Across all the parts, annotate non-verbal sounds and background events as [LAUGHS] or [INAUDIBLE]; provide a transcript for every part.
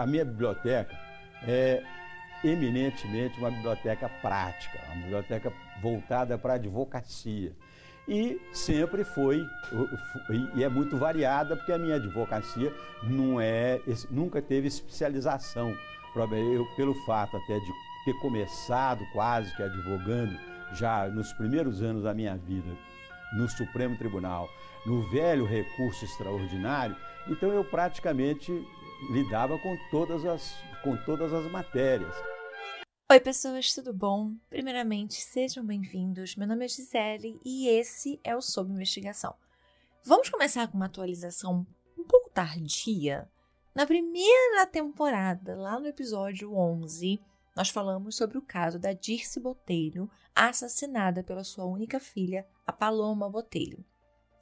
a minha biblioteca é eminentemente uma biblioteca prática, uma biblioteca voltada para a advocacia. E sempre foi, e é muito variada, porque a minha advocacia não é, nunca teve especialização. Eu, pelo fato até de ter começado quase que advogando já nos primeiros anos da minha vida no Supremo Tribunal, no velho recurso extraordinário, então eu praticamente lidava com todas as, com todas as matérias. Oi, pessoas, tudo bom? Primeiramente, sejam bem-vindos. Meu nome é Gisele e esse é o Sob Investigação. Vamos começar com uma atualização um pouco tardia. Na primeira temporada, lá no episódio 11, nós falamos sobre o caso da Dirce Botelho, assassinada pela sua única filha, a Paloma Botelho.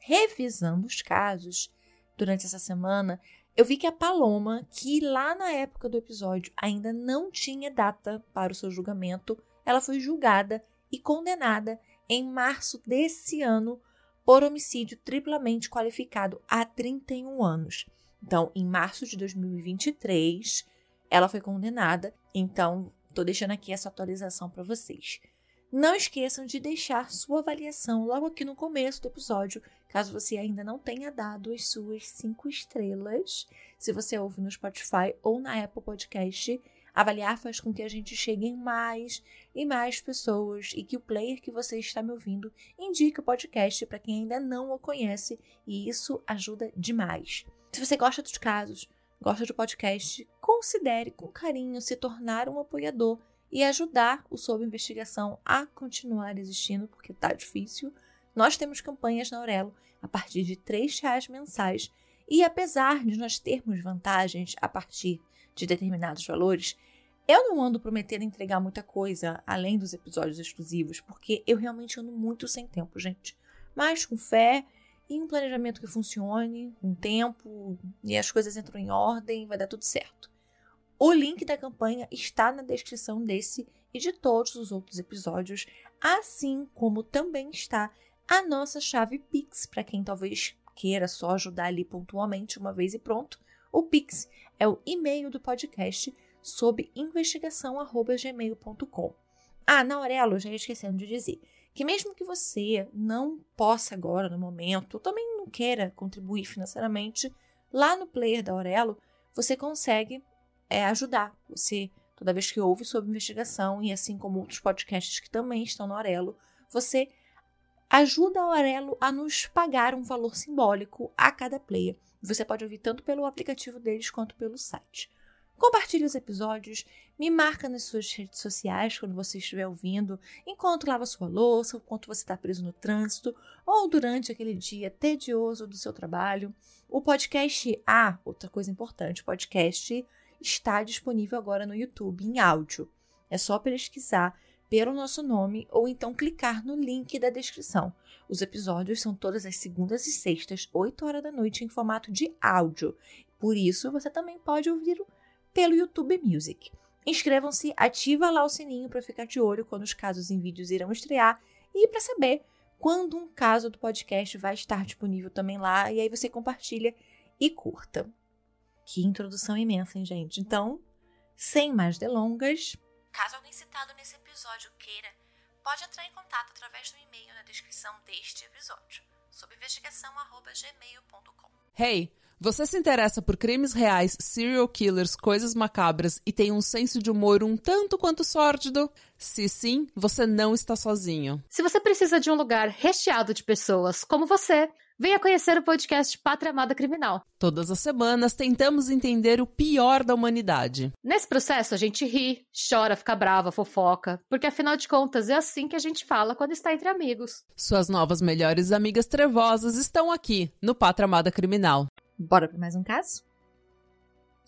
Revisando os casos, durante essa semana, eu vi que a Paloma, que lá na época do episódio ainda não tinha data para o seu julgamento, ela foi julgada e condenada em março desse ano por homicídio triplamente qualificado há 31 anos. Então, em março de 2023, ela foi condenada. Então, estou deixando aqui essa atualização para vocês. Não esqueçam de deixar sua avaliação logo aqui no começo do episódio, caso você ainda não tenha dado as suas cinco estrelas. Se você ouve no Spotify ou na Apple Podcast, avaliar faz com que a gente chegue em mais e mais pessoas e que o player que você está me ouvindo indique o podcast para quem ainda não o conhece e isso ajuda demais. Se você gosta dos casos, gosta do podcast, considere com carinho se tornar um apoiador e ajudar o Sob Investigação a continuar existindo, porque tá difícil. Nós temos campanhas na Aurelo a partir de R$ reais mensais e apesar de nós termos vantagens a partir de determinados valores, eu não ando prometendo entregar muita coisa além dos episódios exclusivos, porque eu realmente ando muito sem tempo, gente. Mas com fé e um planejamento que funcione, com tempo e as coisas entram em ordem, vai dar tudo certo. O link da campanha está na descrição desse e de todos os outros episódios, assim como também está a nossa chave Pix para quem talvez queira só ajudar ali pontualmente uma vez e pronto. O Pix é o e-mail do podcast sob investigação@gmail.com. Ah, na Aurelo, já ia esquecendo de dizer que mesmo que você não possa agora no momento, ou também não queira contribuir financeiramente, lá no player da Aurelo, você consegue é ajudar você toda vez que ouve sobre investigação e assim como outros podcasts que também estão no Aurelo, você ajuda o Aurelo a nos pagar um valor simbólico a cada player. Você pode ouvir tanto pelo aplicativo deles quanto pelo site. Compartilhe os episódios, me marca nas suas redes sociais quando você estiver ouvindo, enquanto lava sua louça, enquanto você está preso no trânsito ou durante aquele dia tedioso do seu trabalho. O podcast, ah, outra coisa importante, o podcast está disponível agora no YouTube em áudio. É só pesquisar pelo nosso nome ou então clicar no link da descrição. Os episódios são todas as segundas e sextas, 8 horas da noite, em formato de áudio. Por isso, você também pode ouvir pelo YouTube Music. Inscrevam-se, ativa lá o sininho para ficar de olho quando os casos em vídeos irão estrear e para saber quando um caso do podcast vai estar disponível também lá. E aí você compartilha e curta. Que introdução imensa, hein, gente? Então, sem mais delongas. Caso alguém citado nesse episódio queira, pode entrar em contato através do e-mail na descrição deste episódio, sob investigação.gmail.com. Hey! Você se interessa por crimes reais, serial killers, coisas macabras e tem um senso de humor um tanto quanto sórdido? Se sim, você não está sozinho. Se você precisa de um lugar recheado de pessoas como você, venha conhecer o podcast Pátria Amada Criminal. Todas as semanas tentamos entender o pior da humanidade. Nesse processo a gente ri, chora, fica brava, fofoca, porque afinal de contas é assim que a gente fala quando está entre amigos. Suas novas melhores amigas trevosas estão aqui no Pátria Amada Criminal. Bora para mais um caso?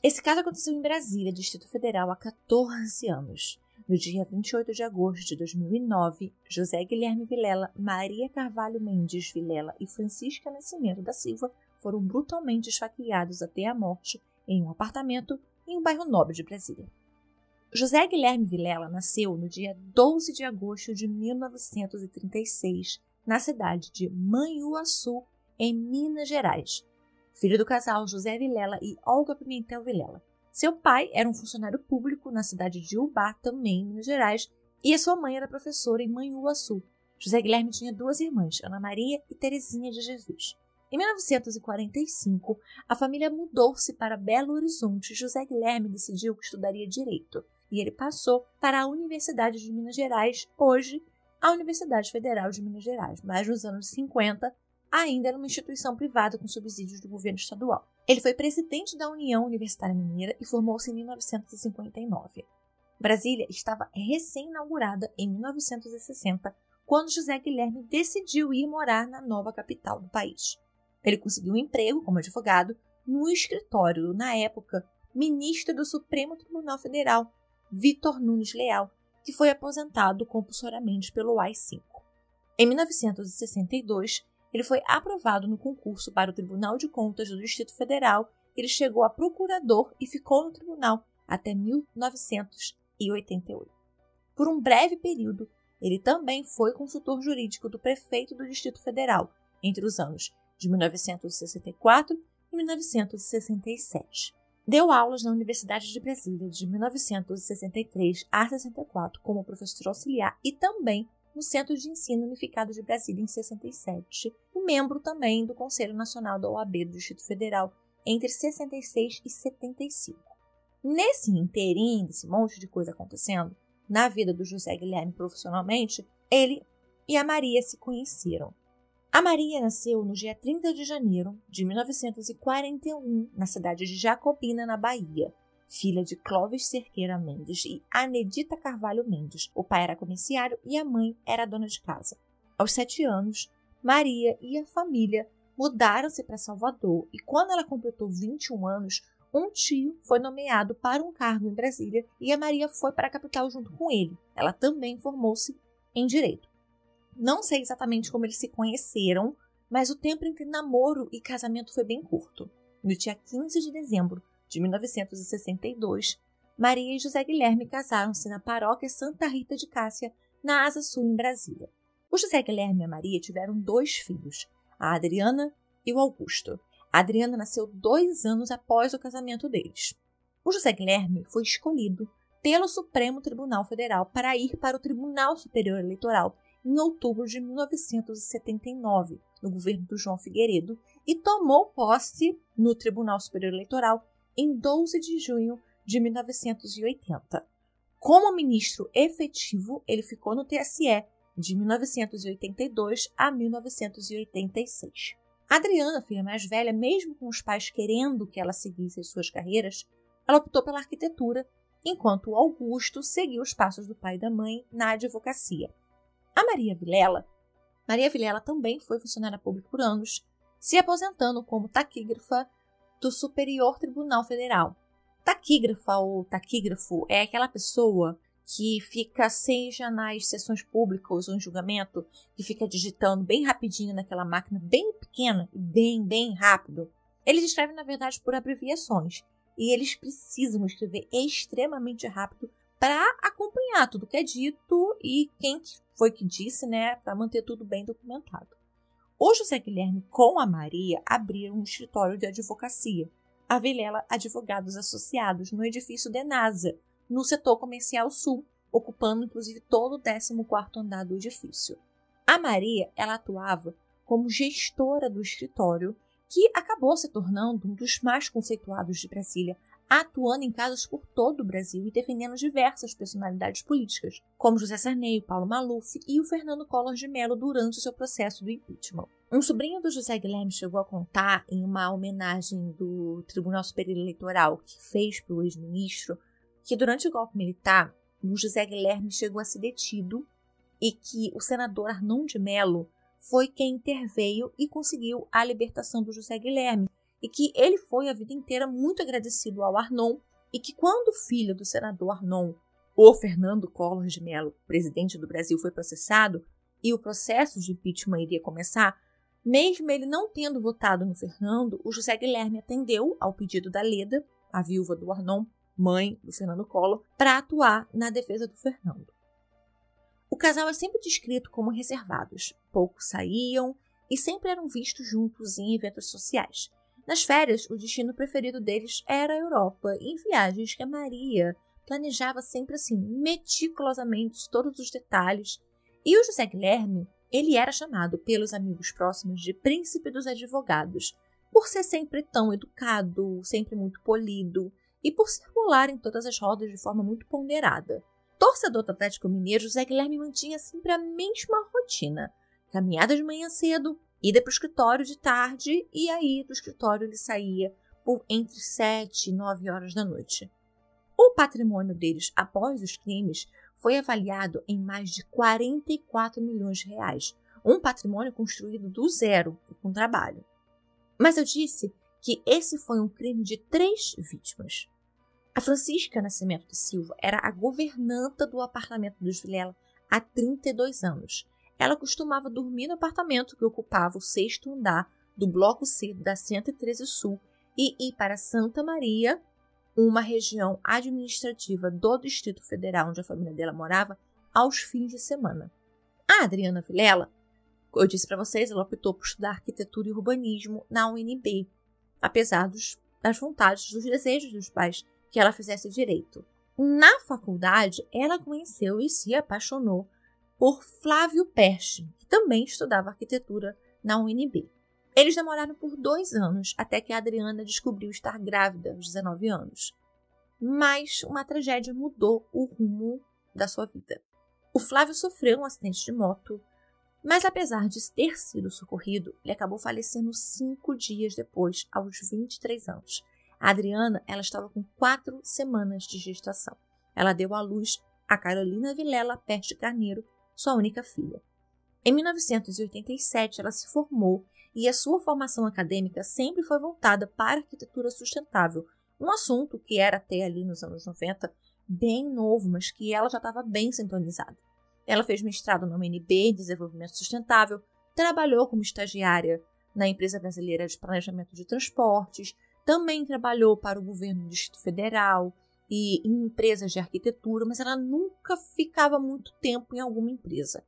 Esse caso aconteceu em Brasília, Distrito Federal, há 14 anos. No dia 28 de agosto de 2009, José Guilherme Vilela, Maria Carvalho Mendes Vilela e Francisca Nascimento da Silva foram brutalmente esfaqueados até a morte em um apartamento em um bairro nobre de Brasília. José Guilherme Vilela nasceu no dia 12 de agosto de 1936, na cidade de Manhuaçu, em Minas Gerais, filho do casal José Vilela e Olga Pimentel Vilela. Seu pai era um funcionário público na cidade de Ubá, também em Minas Gerais, e a sua mãe era professora em Manhuaçu. José Guilherme tinha duas irmãs, Ana Maria e Terezinha de Jesus. Em 1945, a família mudou-se para Belo Horizonte. José Guilherme decidiu que estudaria direito e ele passou para a Universidade de Minas Gerais, hoje a Universidade Federal de Minas Gerais, mas nos anos 50 ainda era uma instituição privada com subsídios do governo estadual. Ele foi presidente da União Universitária Mineira e formou-se em 1959. Brasília estava recém-inaugurada em 1960, quando José Guilherme decidiu ir morar na nova capital do país. Ele conseguiu um emprego como advogado no escritório, na época, ministro do Supremo Tribunal Federal, Vitor Nunes Leal, que foi aposentado compulsoriamente pelo AI-5. Em 1962, ele foi aprovado no concurso para o Tribunal de Contas do Distrito Federal. Ele chegou a procurador e ficou no tribunal até 1988. Por um breve período, ele também foi consultor jurídico do prefeito do Distrito Federal entre os anos de 1964 e 1967. Deu aulas na Universidade de Brasília de 1963 a 64 como professor auxiliar e também no Centro de Ensino Unificado de Brasília em 67 e membro também do Conselho Nacional da OAB do Distrito Federal entre 66 e 75. Nesse inteirinho, desse monte de coisa acontecendo, na vida do José Guilherme profissionalmente, ele e a Maria se conheceram. A Maria nasceu no dia 30 de janeiro de 1941, na cidade de Jacobina, na Bahia, filha de Clóvis Cerqueira Mendes e Anedita Carvalho Mendes. O pai era comerciário e a mãe era dona de casa. Aos sete anos, Maria e a família mudaram-se para Salvador e, quando ela completou 21 anos, um tio foi nomeado para um cargo em Brasília e a Maria foi para a capital junto com ele. Ela também formou-se em direito. Não sei exatamente como eles se conheceram, mas o tempo entre namoro e casamento foi bem curto. No dia 15 de dezembro de 1962, Maria e José Guilherme casaram-se na paróquia Santa Rita de Cássia, na Asa Sul, em Brasília. O José Guilherme e a Maria tiveram dois filhos, a Adriana e o Augusto. A Adriana nasceu dois anos após o casamento deles. O José Guilherme foi escolhido pelo Supremo Tribunal Federal para ir para o Tribunal Superior Eleitoral em outubro de 1979, no governo do João Figueiredo, e tomou posse no Tribunal Superior Eleitoral em 12 de junho de 1980. Como ministro efetivo, ele ficou no TSE de 1982 a 1986. Adriana, filha mais velha, mesmo com os pais querendo que ela seguisse as suas carreiras, ela optou pela arquitetura, enquanto Augusto seguiu os passos do pai e da mãe na advocacia. A Maria Vilela, Maria Vilela também foi funcionária pública por anos, se aposentando como taquígrafa do Superior Tribunal Federal. Taquígrafa ou taquígrafo é aquela pessoa que fica, seja nas sessões públicas ou em julgamento, que fica digitando bem rapidinho naquela máquina, bem pequena e bem, bem rápido. Eles escrevem, na verdade, por abreviações. E eles precisam escrever extremamente rápido para acompanhar tudo que é dito e quem foi que disse, né, para manter tudo bem documentado. O José Guilherme com a Maria abriram um escritório de advocacia, a Vilela Advogados Associados, no edifício Denasa, no setor comercial sul, ocupando inclusive todo o 14º andar do edifício. A Maria, ela atuava como gestora do escritório, que acabou se tornando um dos mais conceituados de Brasília atuando em casos por todo o Brasil e defendendo diversas personalidades políticas, como José Sarney, Paulo Maluf e o Fernando Collor de Mello durante o seu processo do impeachment. Um sobrinho do José Guilherme chegou a contar em uma homenagem do Tribunal Superior Eleitoral que fez para o ex-ministro que durante o golpe militar o José Guilherme chegou a ser detido e que o senador Arnon de Mello foi quem interveio e conseguiu a libertação do José Guilherme, e que ele foi a vida inteira muito agradecido ao Arnon e que quando o filho do senador Arnon, o Fernando Collor de Mello, presidente do Brasil, foi processado e o processo de impeachment iria começar, mesmo ele não tendo votado no Fernando, o José Guilherme atendeu ao pedido da Leda, a viúva do Arnon, mãe do Fernando Collor, para atuar na defesa do Fernando. O casal é sempre descrito como reservados, pouco saíam e sempre eram vistos juntos em eventos sociais. Nas férias, o destino preferido deles era a Europa, em viagens que a Maria planejava sempre assim, meticulosamente, todos os detalhes. E o José Guilherme, ele era chamado pelos amigos próximos de príncipe dos advogados, por ser sempre tão educado, sempre muito polido e por circular em todas as rodas de forma muito ponderada. Torcedor do Atlético Mineiro, José Guilherme mantinha sempre a mesma rotina: caminhada de manhã cedo, ida para o escritório de tarde e aí do escritório ele saía por entre 7 e 9 horas da noite. O patrimônio deles após os crimes foi avaliado em mais de 44 milhões de reais, um patrimônio construído do zero com trabalho. Mas eu disse que esse foi um crime de três vítimas. A Francisca Nascimento de Silva era a governanta do apartamento dos Vilela há 32 anos. Ela costumava dormir no apartamento que ocupava o sexto andar do Bloco C da 113 Sul e ir para Santa Maria, uma região administrativa do Distrito Federal onde a família dela morava, aos fins de semana. A Adriana Vilela eu disse para vocês, ela optou por estudar arquitetura e urbanismo na UNB, apesar dos, das vontades, dos desejos dos pais que ela fizesse direito. Na faculdade, ela conheceu e se apaixonou por Flávio Perche, que também estudava arquitetura na UNB. Eles namoraram por dois anos até que a Adriana descobriu estar grávida aos 19 anos. Mas uma tragédia mudou o rumo da sua vida. O Flávio sofreu um acidente de moto mas apesar de ter sido socorrido, ele acabou falecendo cinco dias depois, aos 23 anos. A Adriana ela estava com quatro semanas de gestação. Ela deu à luz a Carolina Vilela Peste Carneiro, sua única filha. Em 1987, ela se formou e a sua formação acadêmica sempre foi voltada para a arquitetura sustentável, um assunto que era até ali nos anos 90 bem novo, mas que ela já estava bem sintonizada. Ela fez mestrado na UNB em Desenvolvimento Sustentável, trabalhou como estagiária na Empresa Brasileira de Planejamento de Transportes, também trabalhou para o governo do Distrito Federal e em empresas de arquitetura, mas ela nunca ficava muito tempo em alguma empresa.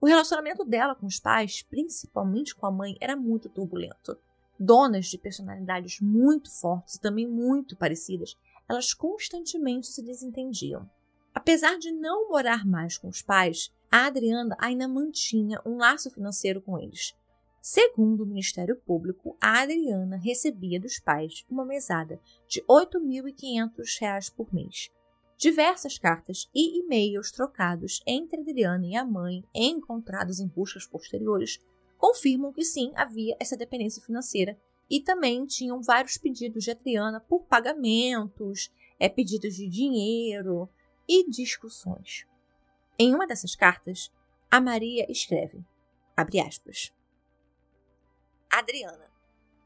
O relacionamento dela com os pais, principalmente com a mãe, era muito turbulento. Donas de personalidades muito fortes e também muito parecidas, elas constantemente se desentendiam. Apesar de não morar mais com os pais, a Adriana ainda mantinha um laço financeiro com eles. Segundo o Ministério Público, a Adriana recebia dos pais uma mesada de R$ 8.500 por mês. Diversas cartas e e-mails trocados entre Adriana e a mãe, encontrados em buscas posteriores, confirmam que sim, havia essa dependência financeira e também tinham vários pedidos de Adriana por pagamentos, é, pedidos de dinheiro, e discussões. Em uma dessas cartas, a Maria escreve, aspas, Adriana,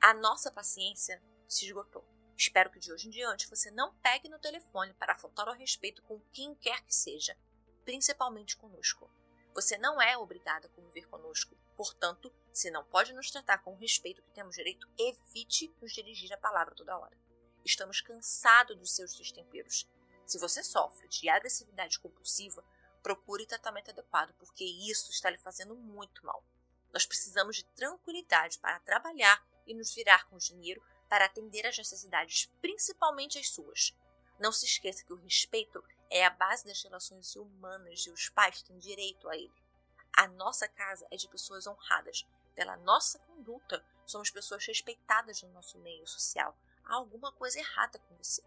a nossa paciência se esgotou. Espero que de hoje em diante você não pegue no telefone para faltar ao respeito com quem quer que seja, principalmente conosco. Você não é obrigada a conviver conosco, portanto, se não pode nos tratar com o respeito que temos direito, evite nos dirigir a palavra toda hora. Estamos cansados dos seus destemperos se você sofre de agressividade compulsiva, procure tratamento adequado, porque isso está lhe fazendo muito mal. Nós precisamos de tranquilidade para trabalhar e nos virar com dinheiro para atender às necessidades, principalmente as suas. Não se esqueça que o respeito é a base das relações humanas e os pais têm direito a ele. A nossa casa é de pessoas honradas. Pela nossa conduta, somos pessoas respeitadas no nosso meio social. Há alguma coisa errada com você.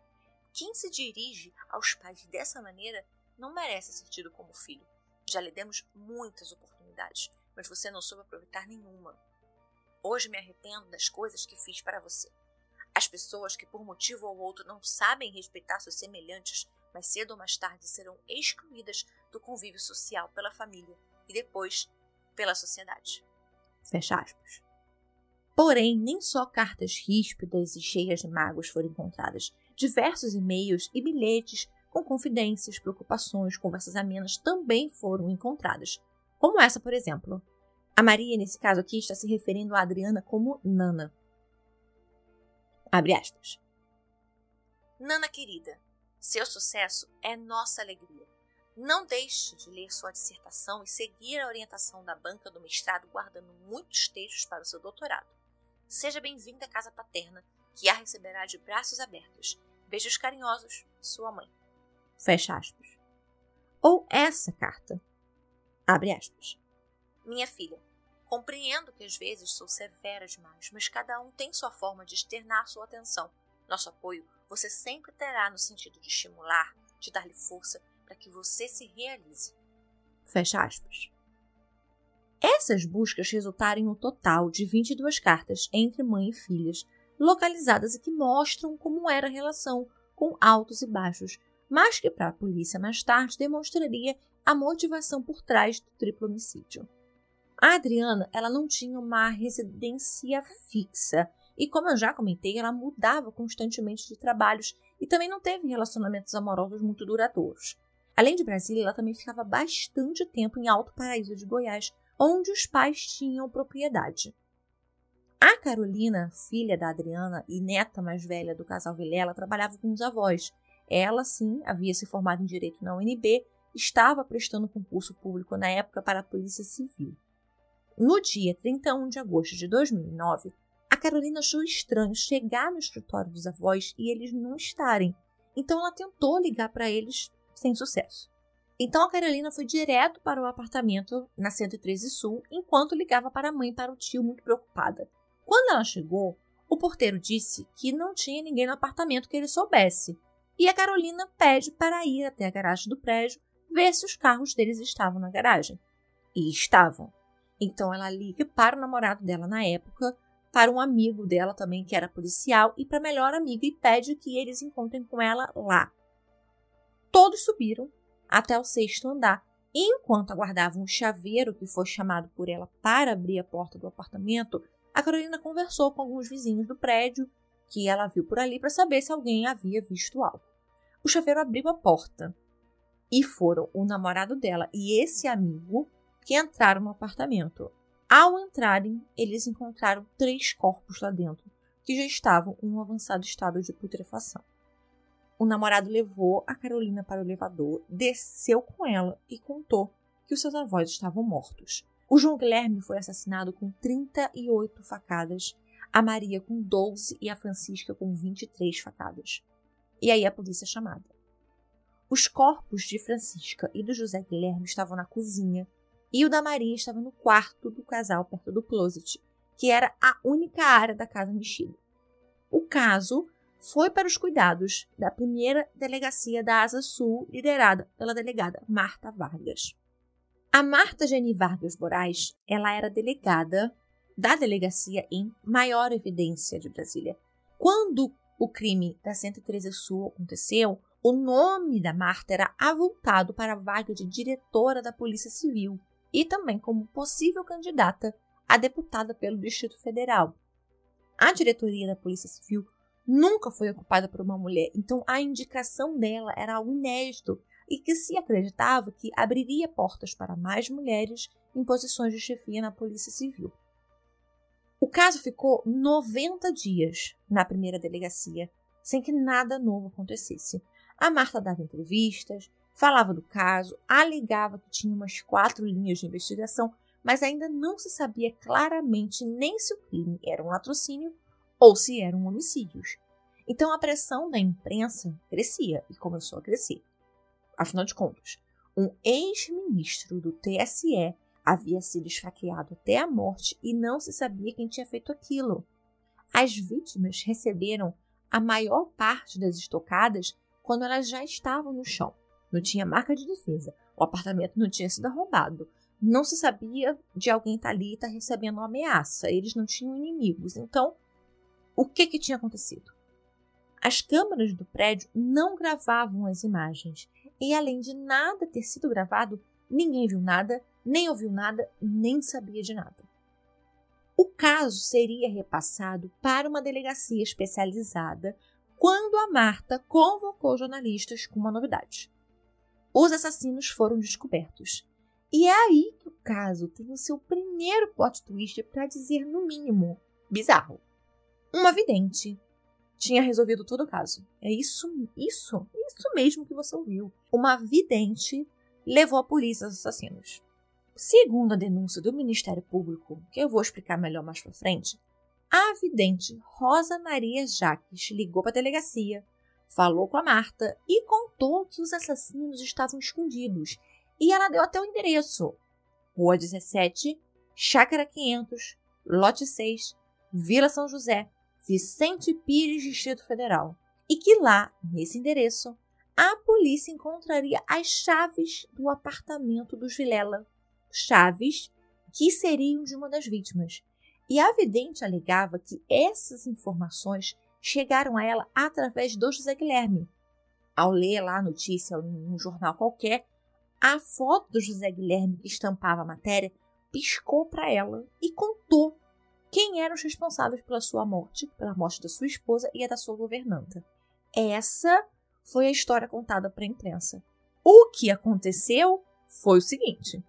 Quem se dirige aos pais dessa maneira não merece ser tido como filho. Já lhe demos muitas oportunidades, mas você não soube aproveitar nenhuma. Hoje me arrependo das coisas que fiz para você. As pessoas que por motivo ou outro não sabem respeitar seus semelhantes, mais cedo ou mais tarde serão excluídas do convívio social pela família e depois pela sociedade. Fecha aspas. Porém, nem só cartas ríspidas e cheias de mágoas foram encontradas diversos e-mails e bilhetes com confidências, preocupações, conversas amenas também foram encontradas. Como essa, por exemplo. A Maria, nesse caso aqui, está se referindo a Adriana como Nana. Abre aspas. Nana querida, seu sucesso é nossa alegria. Não deixe de ler sua dissertação e seguir a orientação da banca do mestrado, guardando muitos textos para o seu doutorado. Seja bem-vinda à casa paterna, que a receberá de braços abertos. Beijos carinhosos, sua mãe. Fecha aspas. Ou essa carta. Abre aspas. Minha filha, compreendo que às vezes sou severa demais, mas cada um tem sua forma de externar sua atenção. Nosso apoio você sempre terá no sentido de estimular, de dar-lhe força para que você se realize. Fecha aspas. Essas buscas resultaram em um total de 22 cartas entre mãe e filhas, localizadas e que mostram como era a relação, com altos e baixos, mas que para a polícia mais tarde demonstraria a motivação por trás do triplo homicídio. A Adriana, ela não tinha uma residência fixa e, como eu já comentei, ela mudava constantemente de trabalhos e também não teve relacionamentos amorosos muito duradouros. Além de Brasília, ela também ficava bastante tempo em Alto Paraíso de Goiás, onde os pais tinham propriedade. A Carolina, filha da Adriana e neta mais velha do casal Vilela, trabalhava com os avós. Ela, sim, havia se formado em Direito na UNB, estava prestando concurso público na época para a Polícia Civil. No dia 31 de agosto de 2009, a Carolina achou estranho chegar no escritório dos avós e eles não estarem, então ela tentou ligar para eles sem sucesso. Então a Carolina foi direto para o apartamento na 113 Sul, enquanto ligava para a mãe e para o tio, muito preocupada. Quando ela chegou, o porteiro disse que não tinha ninguém no apartamento que ele soubesse. E a Carolina pede para ir até a garagem do prédio ver se os carros deles estavam na garagem. E estavam. Então ela liga para o namorado dela na época, para um amigo dela também que era policial e para a melhor amiga e pede que eles encontrem com ela lá. Todos subiram até o sexto andar. E enquanto aguardavam o chaveiro que foi chamado por ela para abrir a porta do apartamento, a Carolina conversou com alguns vizinhos do prédio que ela viu por ali para saber se alguém havia visto algo. O chaveiro abriu a porta e foram o namorado dela e esse amigo que entraram no apartamento. Ao entrarem, eles encontraram três corpos lá dentro, que já estavam em um avançado estado de putrefação. O namorado levou a Carolina para o elevador, desceu com ela e contou que os seus avós estavam mortos. O João Guilherme foi assassinado com 38 facadas, a Maria com 12 e a Francisca com 23 facadas. E aí a polícia é chamada. Os corpos de Francisca e do José Guilherme estavam na cozinha e o da Maria estava no quarto do casal perto do closet, que era a única área da casa mexida. O caso foi para os cuidados da primeira delegacia da Asa Sul, liderada pela delegada Marta Vargas. A Marta Geni Vargas Moraes, ela era delegada da delegacia em maior evidência de Brasília. Quando o crime da 113 Sul aconteceu, o nome da Marta era avultado para a vaga de diretora da Polícia Civil e também como possível candidata a deputada pelo Distrito Federal. A diretoria da Polícia Civil nunca foi ocupada por uma mulher, então a indicação dela era algo inédito e que se acreditava que abriria portas para mais mulheres em posições de chefia na Polícia Civil. O caso ficou 90 dias na primeira delegacia, sem que nada novo acontecesse. A Marta dava entrevistas, falava do caso, alegava que tinha umas quatro linhas de investigação, mas ainda não se sabia claramente nem se o crime era um latrocínio ou se eram homicídios. Então a pressão da imprensa crescia e começou a crescer. Afinal de contas, um ex-ministro do TSE havia sido esfaqueado até a morte e não se sabia quem tinha feito aquilo. As vítimas receberam a maior parte das estocadas quando elas já estavam no chão. Não tinha marca de defesa. O apartamento não tinha sido arrombado. Não se sabia de alguém estar tá ali e estar tá recebendo uma ameaça. Eles não tinham inimigos. Então, o que, que tinha acontecido? As câmeras do prédio não gravavam as imagens, e além de nada ter sido gravado, ninguém viu nada, nem ouviu nada, nem sabia de nada. O caso seria repassado para uma delegacia especializada quando a Marta convocou jornalistas com uma novidade. Os assassinos foram descobertos. E é aí que o caso tem o seu primeiro plot twist para dizer no mínimo bizarro. Uma vidente tinha resolvido todo o caso. É isso, isso, isso mesmo que você ouviu. Uma vidente levou a polícia aos assassinos. Segundo a denúncia do Ministério Público, que eu vou explicar melhor mais para frente, a vidente Rosa Maria Jaques ligou para a delegacia, falou com a Marta e contou que os assassinos estavam escondidos. E ela deu até o endereço: Rua 17, Chácara 500, Lote 6, Vila São José, Vicente Pires, Distrito Federal. E que lá, nesse endereço, a polícia encontraria as chaves do apartamento dos Vilela. Chaves que seriam de uma das vítimas. E a vidente alegava que essas informações chegaram a ela através do José Guilherme. Ao ler lá a notícia em um jornal qualquer, a foto do José Guilherme que estampava a matéria piscou para ela e contou quem eram os responsáveis pela sua morte, pela morte da sua esposa e da sua governanta. Essa foi a história contada para a imprensa. O que aconteceu foi o seguinte: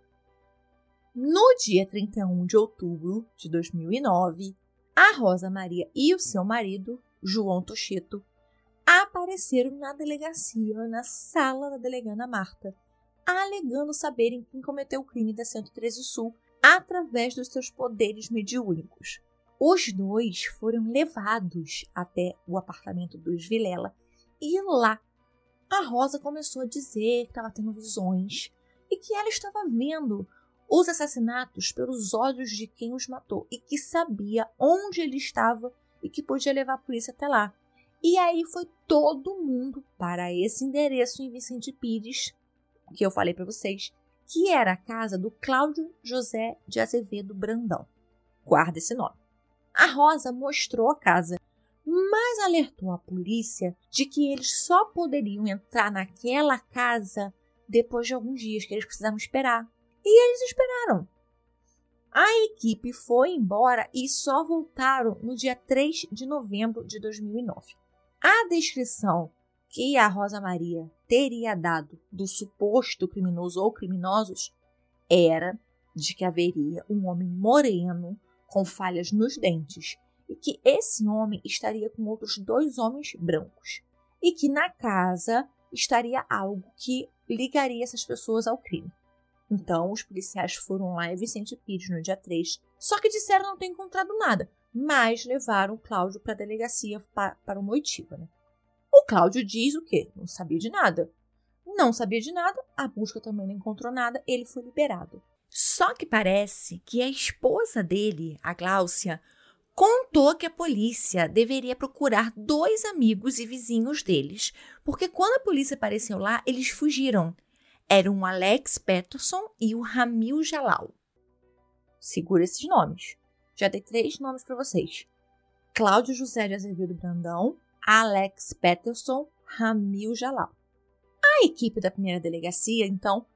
no dia 31 de outubro de 2009, a Rosa Maria e o seu marido, João Tocheto, apareceram na delegacia, na sala da delegada Marta, alegando saberem quem cometeu o crime da 113 Sul através dos seus poderes mediúnicos. Os dois foram levados até o apartamento dos Vilela e lá a Rosa começou a dizer que estava tendo visões e que ela estava vendo os assassinatos pelos olhos de quem os matou e que sabia onde ele estava e que podia levar a polícia até lá. E aí foi todo mundo para esse endereço em Vicente Pires, que eu falei para vocês, que era a casa do Cláudio José de Azevedo Brandão. Guarda esse nome. A Rosa mostrou a casa, mas alertou a polícia de que eles só poderiam entrar naquela casa depois de alguns dias, que eles precisavam esperar. E eles esperaram. A equipe foi embora e só voltaram no dia 3 de novembro de 2009. A descrição que a Rosa Maria teria dado do suposto criminoso ou criminosos era de que haveria um homem moreno com falhas nos dentes e que esse homem estaria com outros dois homens brancos e que na casa estaria algo que ligaria essas pessoas ao crime. Então, os policiais foram lá em Vicente Pires no dia 3, só que disseram não ter encontrado nada, mas levaram Cláudio para a delegacia para, para uma oitiva. Né? O Cláudio diz o quê? Não sabia de nada. Não sabia de nada, a busca também não encontrou nada, ele foi liberado. Só que parece que a esposa dele, a Gláucia, contou que a polícia deveria procurar dois amigos e vizinhos deles, porque quando a polícia apareceu lá, eles fugiram eram o Alex Peterson e o Ramil Jalal. Segura esses nomes. Já dei três nomes para vocês. Cláudio José de Azevedo Brandão, Alex Peterson, Ramil Jalal. A equipe da primeira delegacia, então,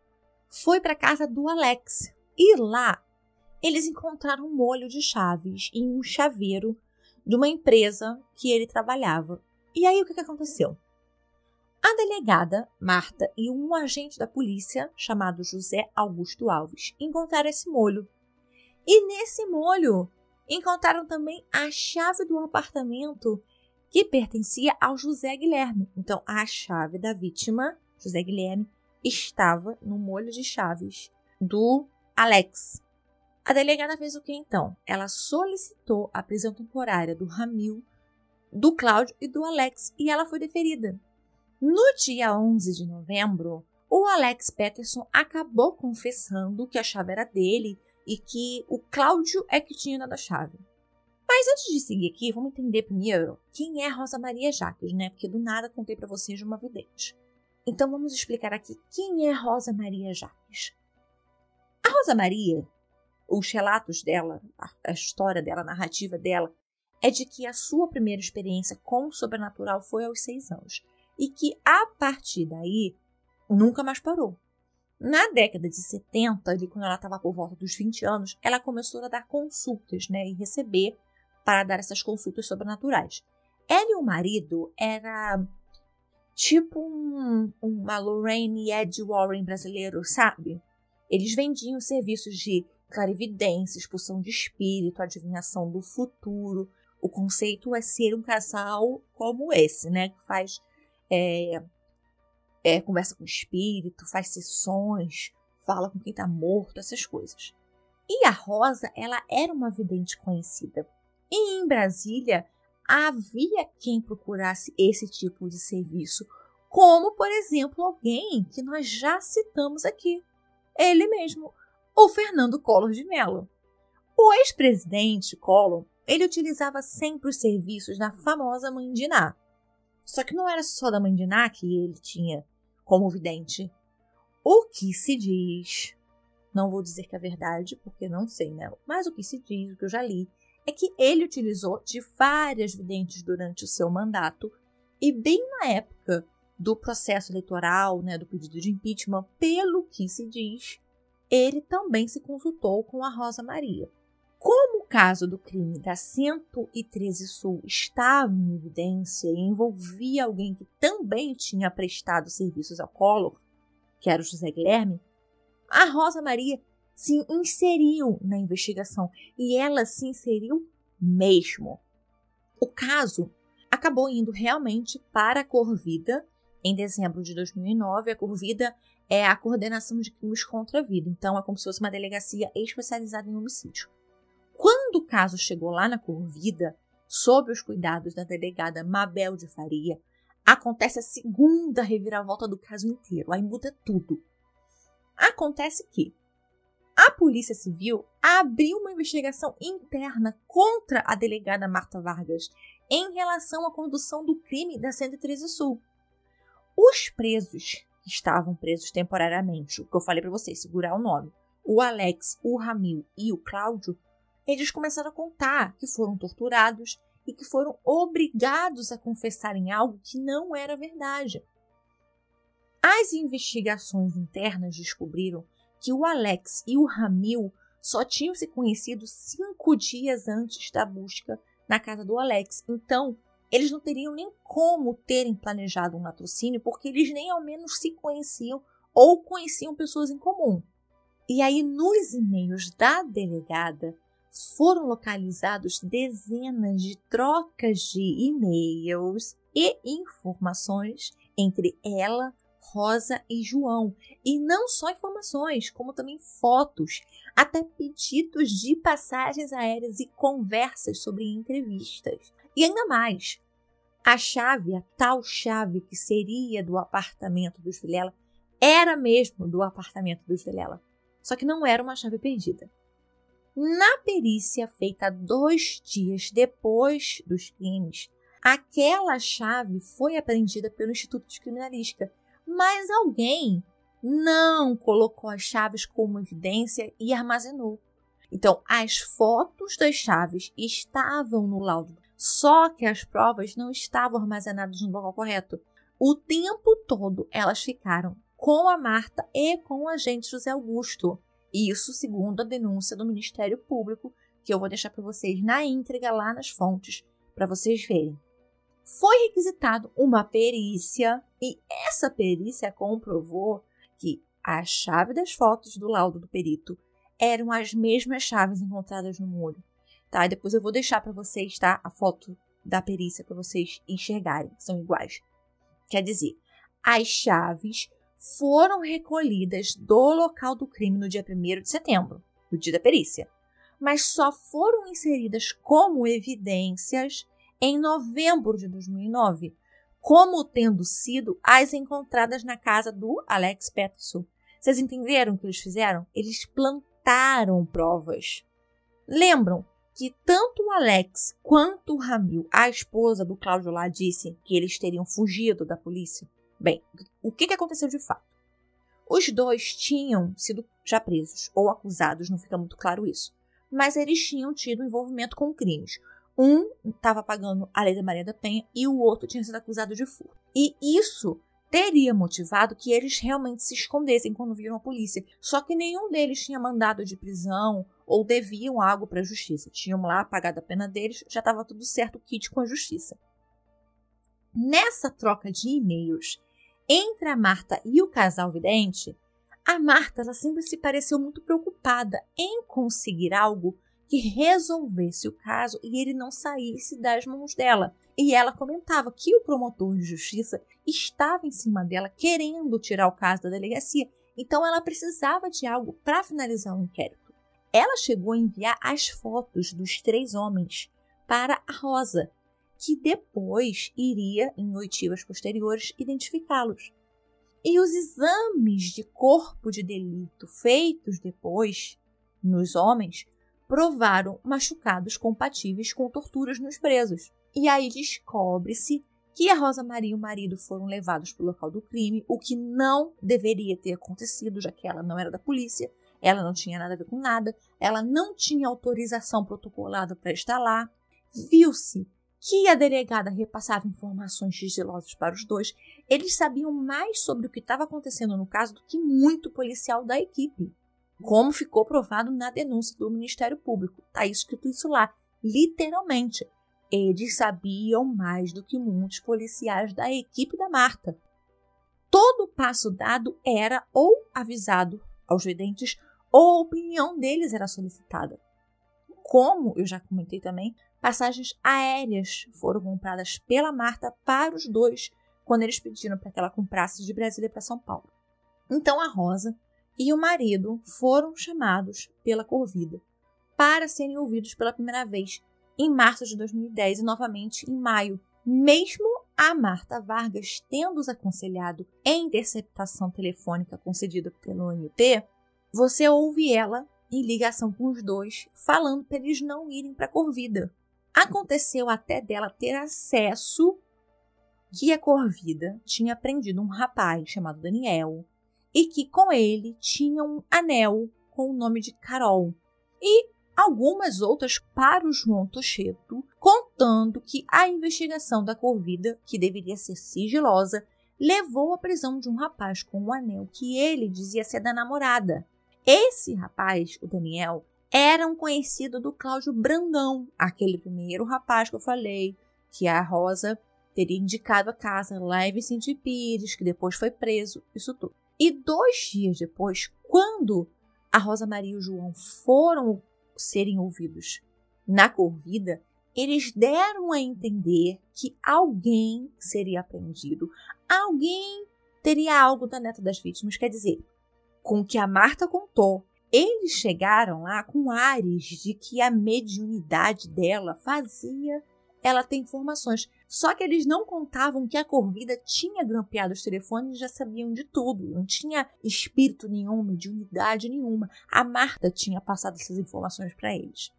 foi para casa do Alex e lá eles encontraram um molho de chaves em um chaveiro de uma empresa que ele trabalhava. E aí o que, que aconteceu? A delegada, Marta, e um agente da polícia, chamado José Augusto Alves, encontraram esse molho. E nesse molho encontraram também a chave do apartamento que pertencia ao José Guilherme. Então, a chave da vítima, José Guilherme, estava no molho de chaves do Alex. A delegada fez o que então? Ela solicitou a prisão temporária do Ramil, do Cláudio e do Alex e ela foi deferida. No dia 11 de novembro, o Alex Peterson acabou confessando que a chave era dele e que o Cláudio é que tinha dado a chave. Mas antes de seguir aqui, vamos entender primeiro quem é Rosa Maria Jaques, né? Porque do nada contei para vocês de uma vidente. Então vamos explicar aqui quem é Rosa Maria Jaques. A Rosa Maria, os relatos dela, a história dela, a narrativa dela, é de que a sua primeira experiência com o sobrenatural foi aos seis anos e que a partir daí nunca mais parou. Na década de 70, ali quando ela estava por volta dos 20 anos, ela começou a dar consultas, né, e receber para dar essas consultas sobrenaturais. Ela e o marido era tipo um, uma Lorraine e Ed Warren brasileiro, sabe? Eles vendiam serviços de clarividência, expulsão de espírito, adivinhação do futuro. O conceito é ser um casal como esse, né? Que faz é, é, conversa com o espírito, faz sessões, fala com quem está morto, essas coisas. E a Rosa, ela era uma vidente conhecida. E em Brasília havia quem procurasse esse tipo de serviço, como, por exemplo, alguém que nós já citamos aqui, ele mesmo, o Fernando Collor de Mello. O ex-presidente Collor, ele utilizava sempre os serviços da famosa Mãe Diná. Só que não era só da Mãe Diná que ele tinha como vidente. O que se diz, não vou dizer que é verdade, porque não sei, né? Mas o que se diz, o que eu já li, é que ele utilizou de várias videntes durante o seu mandato e bem na época do processo eleitoral, né, do pedido de impeachment, pelo que se diz, ele também se consultou com a Rosa Maria. Como caso do crime da 113 Sul estava em evidência e envolvia alguém que também tinha prestado serviços ao Collor, que era o José Guilherme, a Rosa Maria se inseriu na investigação e ela se inseriu mesmo. O caso acabou indo realmente para a Corvida em dezembro de 2009. A Corvida é a coordenação de crimes contra a vida, então é como se fosse uma delegacia especializada em homicídio. Quando o caso chegou lá na Corvida, sob os cuidados da delegada Mabel de Faria, acontece a segunda reviravolta do caso inteiro. Aí muda tudo. Acontece que a Polícia Civil abriu uma investigação interna contra a delegada Marta Vargas em relação à condução do crime da 113 Sul. Os presos que estavam presos temporariamente, o que eu falei para vocês, segurar o nome, o Alex, o Ramil e o Cláudio, eles começaram a contar que foram torturados e que foram obrigados a confessarem algo que não era verdade. As investigações internas descobriram que o Alex e o Ramil só tinham se conhecido cinco dias antes da busca na casa do Alex. Então, eles não teriam nem como terem planejado um latrocínio, porque eles nem ao menos se conheciam ou conheciam pessoas em comum. E aí, nos e-mails da delegada, foram localizados dezenas de trocas de e-mails e informações entre ela, Rosa e João. E não só informações, como também fotos, até pedidos de passagens aéreas e conversas sobre entrevistas. E ainda mais, a chave, a tal chave que seria do apartamento dos Vilela, era mesmo do apartamento dos Vilela. Só que não era uma chave perdida. Na perícia feita dois dias depois dos crimes, aquela chave foi apreendida pelo Instituto de Criminalística mas alguém não colocou as chaves como evidência e armazenou. Então, as fotos das chaves estavam no laudo, só que as provas não estavam armazenadas no local correto. O tempo todo elas ficaram com a Marta e com o agente José Augusto. Isso segundo a denúncia do Ministério Público, que eu vou deixar para vocês na íntegra lá nas fontes, para vocês verem foi requisitado uma perícia e essa perícia comprovou que a chave das fotos do laudo do perito eram as mesmas chaves encontradas no molho. Tá? E depois eu vou deixar para vocês tá, a foto da perícia para vocês enxergarem, são iguais. Quer dizer, as chaves foram recolhidas do local do crime no dia 1 de setembro, no dia da perícia, mas só foram inseridas como evidências em novembro de 2009, como tendo sido as encontradas na casa do Alex Peterson. Vocês entenderam o que eles fizeram? Eles plantaram provas. Lembram que tanto o Alex quanto o Ramil, a esposa do Cláudio lá, disse que eles teriam fugido da polícia? Bem, o que aconteceu de fato? Os dois tinham sido já presos ou acusados, não fica muito claro isso. Mas eles tinham tido envolvimento com crimes. Um estava pagando a lei da Maria da Penha e o outro tinha sido acusado de furto. E isso teria motivado que eles realmente se escondessem quando viram a polícia. Só que nenhum deles tinha mandado de prisão ou deviam algo para a justiça. Tinham lá pagado a pena deles, já estava tudo certo o kit com a justiça. Nessa troca de e-mails entre a Marta e o casal vidente, a Marta ela sempre se pareceu muito preocupada em conseguir algo que resolvesse o caso e ele não saísse das mãos dela. E ela comentava que o promotor de justiça estava em cima dela querendo tirar o caso da delegacia, então ela precisava de algo para finalizar o inquérito. Ela chegou a enviar as fotos dos três homens para a Rosa, que depois iria, em oitivas posteriores, identificá-los. E os exames de corpo de delito feitos depois nos homens provaram machucados compatíveis com torturas nos presos. E aí descobre-se que a Rosa Maria e o marido foram levados para o local do crime, o que não deveria ter acontecido, já que ela não era da polícia, ela não tinha nada a ver com nada, ela não tinha autorização protocolada para estar lá. Viu-se que a delegada repassava informações sigilosas para os dois. Eles sabiam mais sobre o que estava acontecendo no caso do que muito policial da equipe, como ficou provado na denúncia do Ministério Público. Está escrito isso lá, literalmente. Eles sabiam mais do que muitos policiais da equipe da Marta. Todo passo dado era ou avisado aos videntes ou a opinião deles era solicitada. Como eu já comentei também, passagens aéreas foram compradas pela Marta para os dois quando eles pediram para que ela comprasse de Brasília para São Paulo. Então a Rosa e o marido foram chamados pela Corvida para serem ouvidos pela primeira vez em março de 2010 e novamente em maio, mesmo a Marta Vargas tendo os aconselhado em interceptação telefônica concedida pelo ANP, você ouve ela em ligação com os dois, falando para eles não irem para a Corvida. Aconteceu até dela ter acesso que a Corvida tinha prendido um rapaz chamado Daniel e que com ele tinha um anel com o nome de Carol. E algumas outras para o João Tocheto, contando que a investigação da Corvida, que deveria ser sigilosa, levou à prisão de um rapaz com um anel que ele dizia ser da namorada. Esse rapaz, o Daniel, era um conhecido do Cláudio Brandão, aquele primeiro rapaz que eu falei, que a Rosa teria indicado a casa lá em Vicente Pires, que depois foi preso, isso tudo. E dois dias depois, quando a Rosa Maria e o João foram serem ouvidos na corrida, eles deram a entender que alguém seria apreendido, alguém teria algo da neta das vítimas. Quer dizer, com o que a Marta contou, eles chegaram lá com ares de que a mediunidade dela fazia ela ter informações. Só que eles não contavam que a Corvida tinha grampeado os telefones e já sabiam de tudo. Não tinha espírito nenhum, mediunidade nenhuma. A Marta tinha passado essas informações para eles.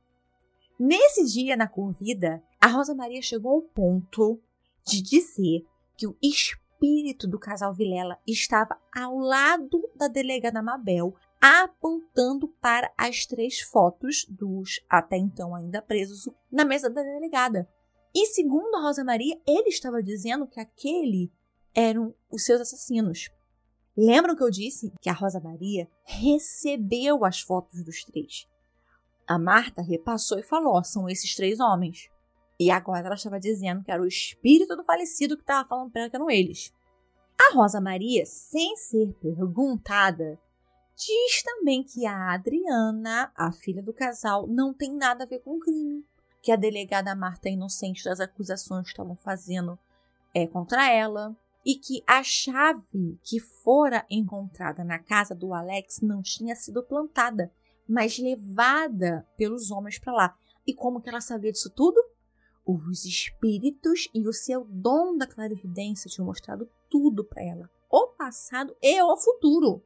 Nesse dia na Corvida, a Rosa Maria chegou ao ponto de dizer que o espírito do casal Vilela estava ao lado da delegada Mabel, apontando para as três fotos dos até então ainda presos na mesa da delegada. E segundo a Rosa Maria, ele estava dizendo que aquele eram os seus assassinos. Lembram que eu disse que a Rosa Maria recebeu as fotos dos três? A Marta repassou e falou: são esses três homens. E agora ela estava dizendo que era o espírito do falecido que estava falando para ela que eram eles. A Rosa Maria, sem ser perguntada, diz também que a Adriana, a filha do casal, não tem nada a ver com o crime. Que a delegada Marta é inocente das acusações que estavam fazendo é, contra ela. E que a chave que fora encontrada na casa do Alex não tinha sido plantada, mas levada pelos homens para lá. E como que ela sabia disso tudo? Os espíritos e o seu dom da clarividência tinham mostrado tudo para ela, o passado e o futuro.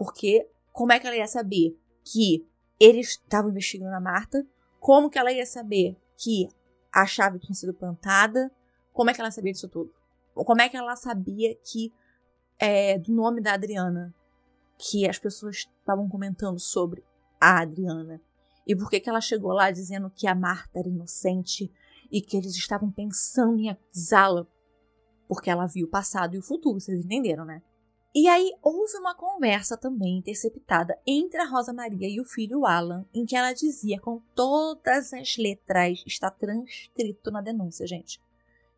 Porque como é que ela ia saber que eles estavam investigando a Marta? Como que ela ia saber que a chave tinha sido plantada? Como é que ela sabia disso tudo? Como é que ela sabia que é, do nome da Adriana, que as pessoas estavam comentando sobre a Adriana? E por que, que ela chegou lá dizendo que a Marta era inocente e que eles estavam pensando em acusá-la porque ela viu o passado e o futuro, vocês entenderam, né? E aí houve uma conversa também interceptada entre a Rosa Maria e o filho Alan, em que ela dizia com todas as letras, está transcrito na denúncia, gente,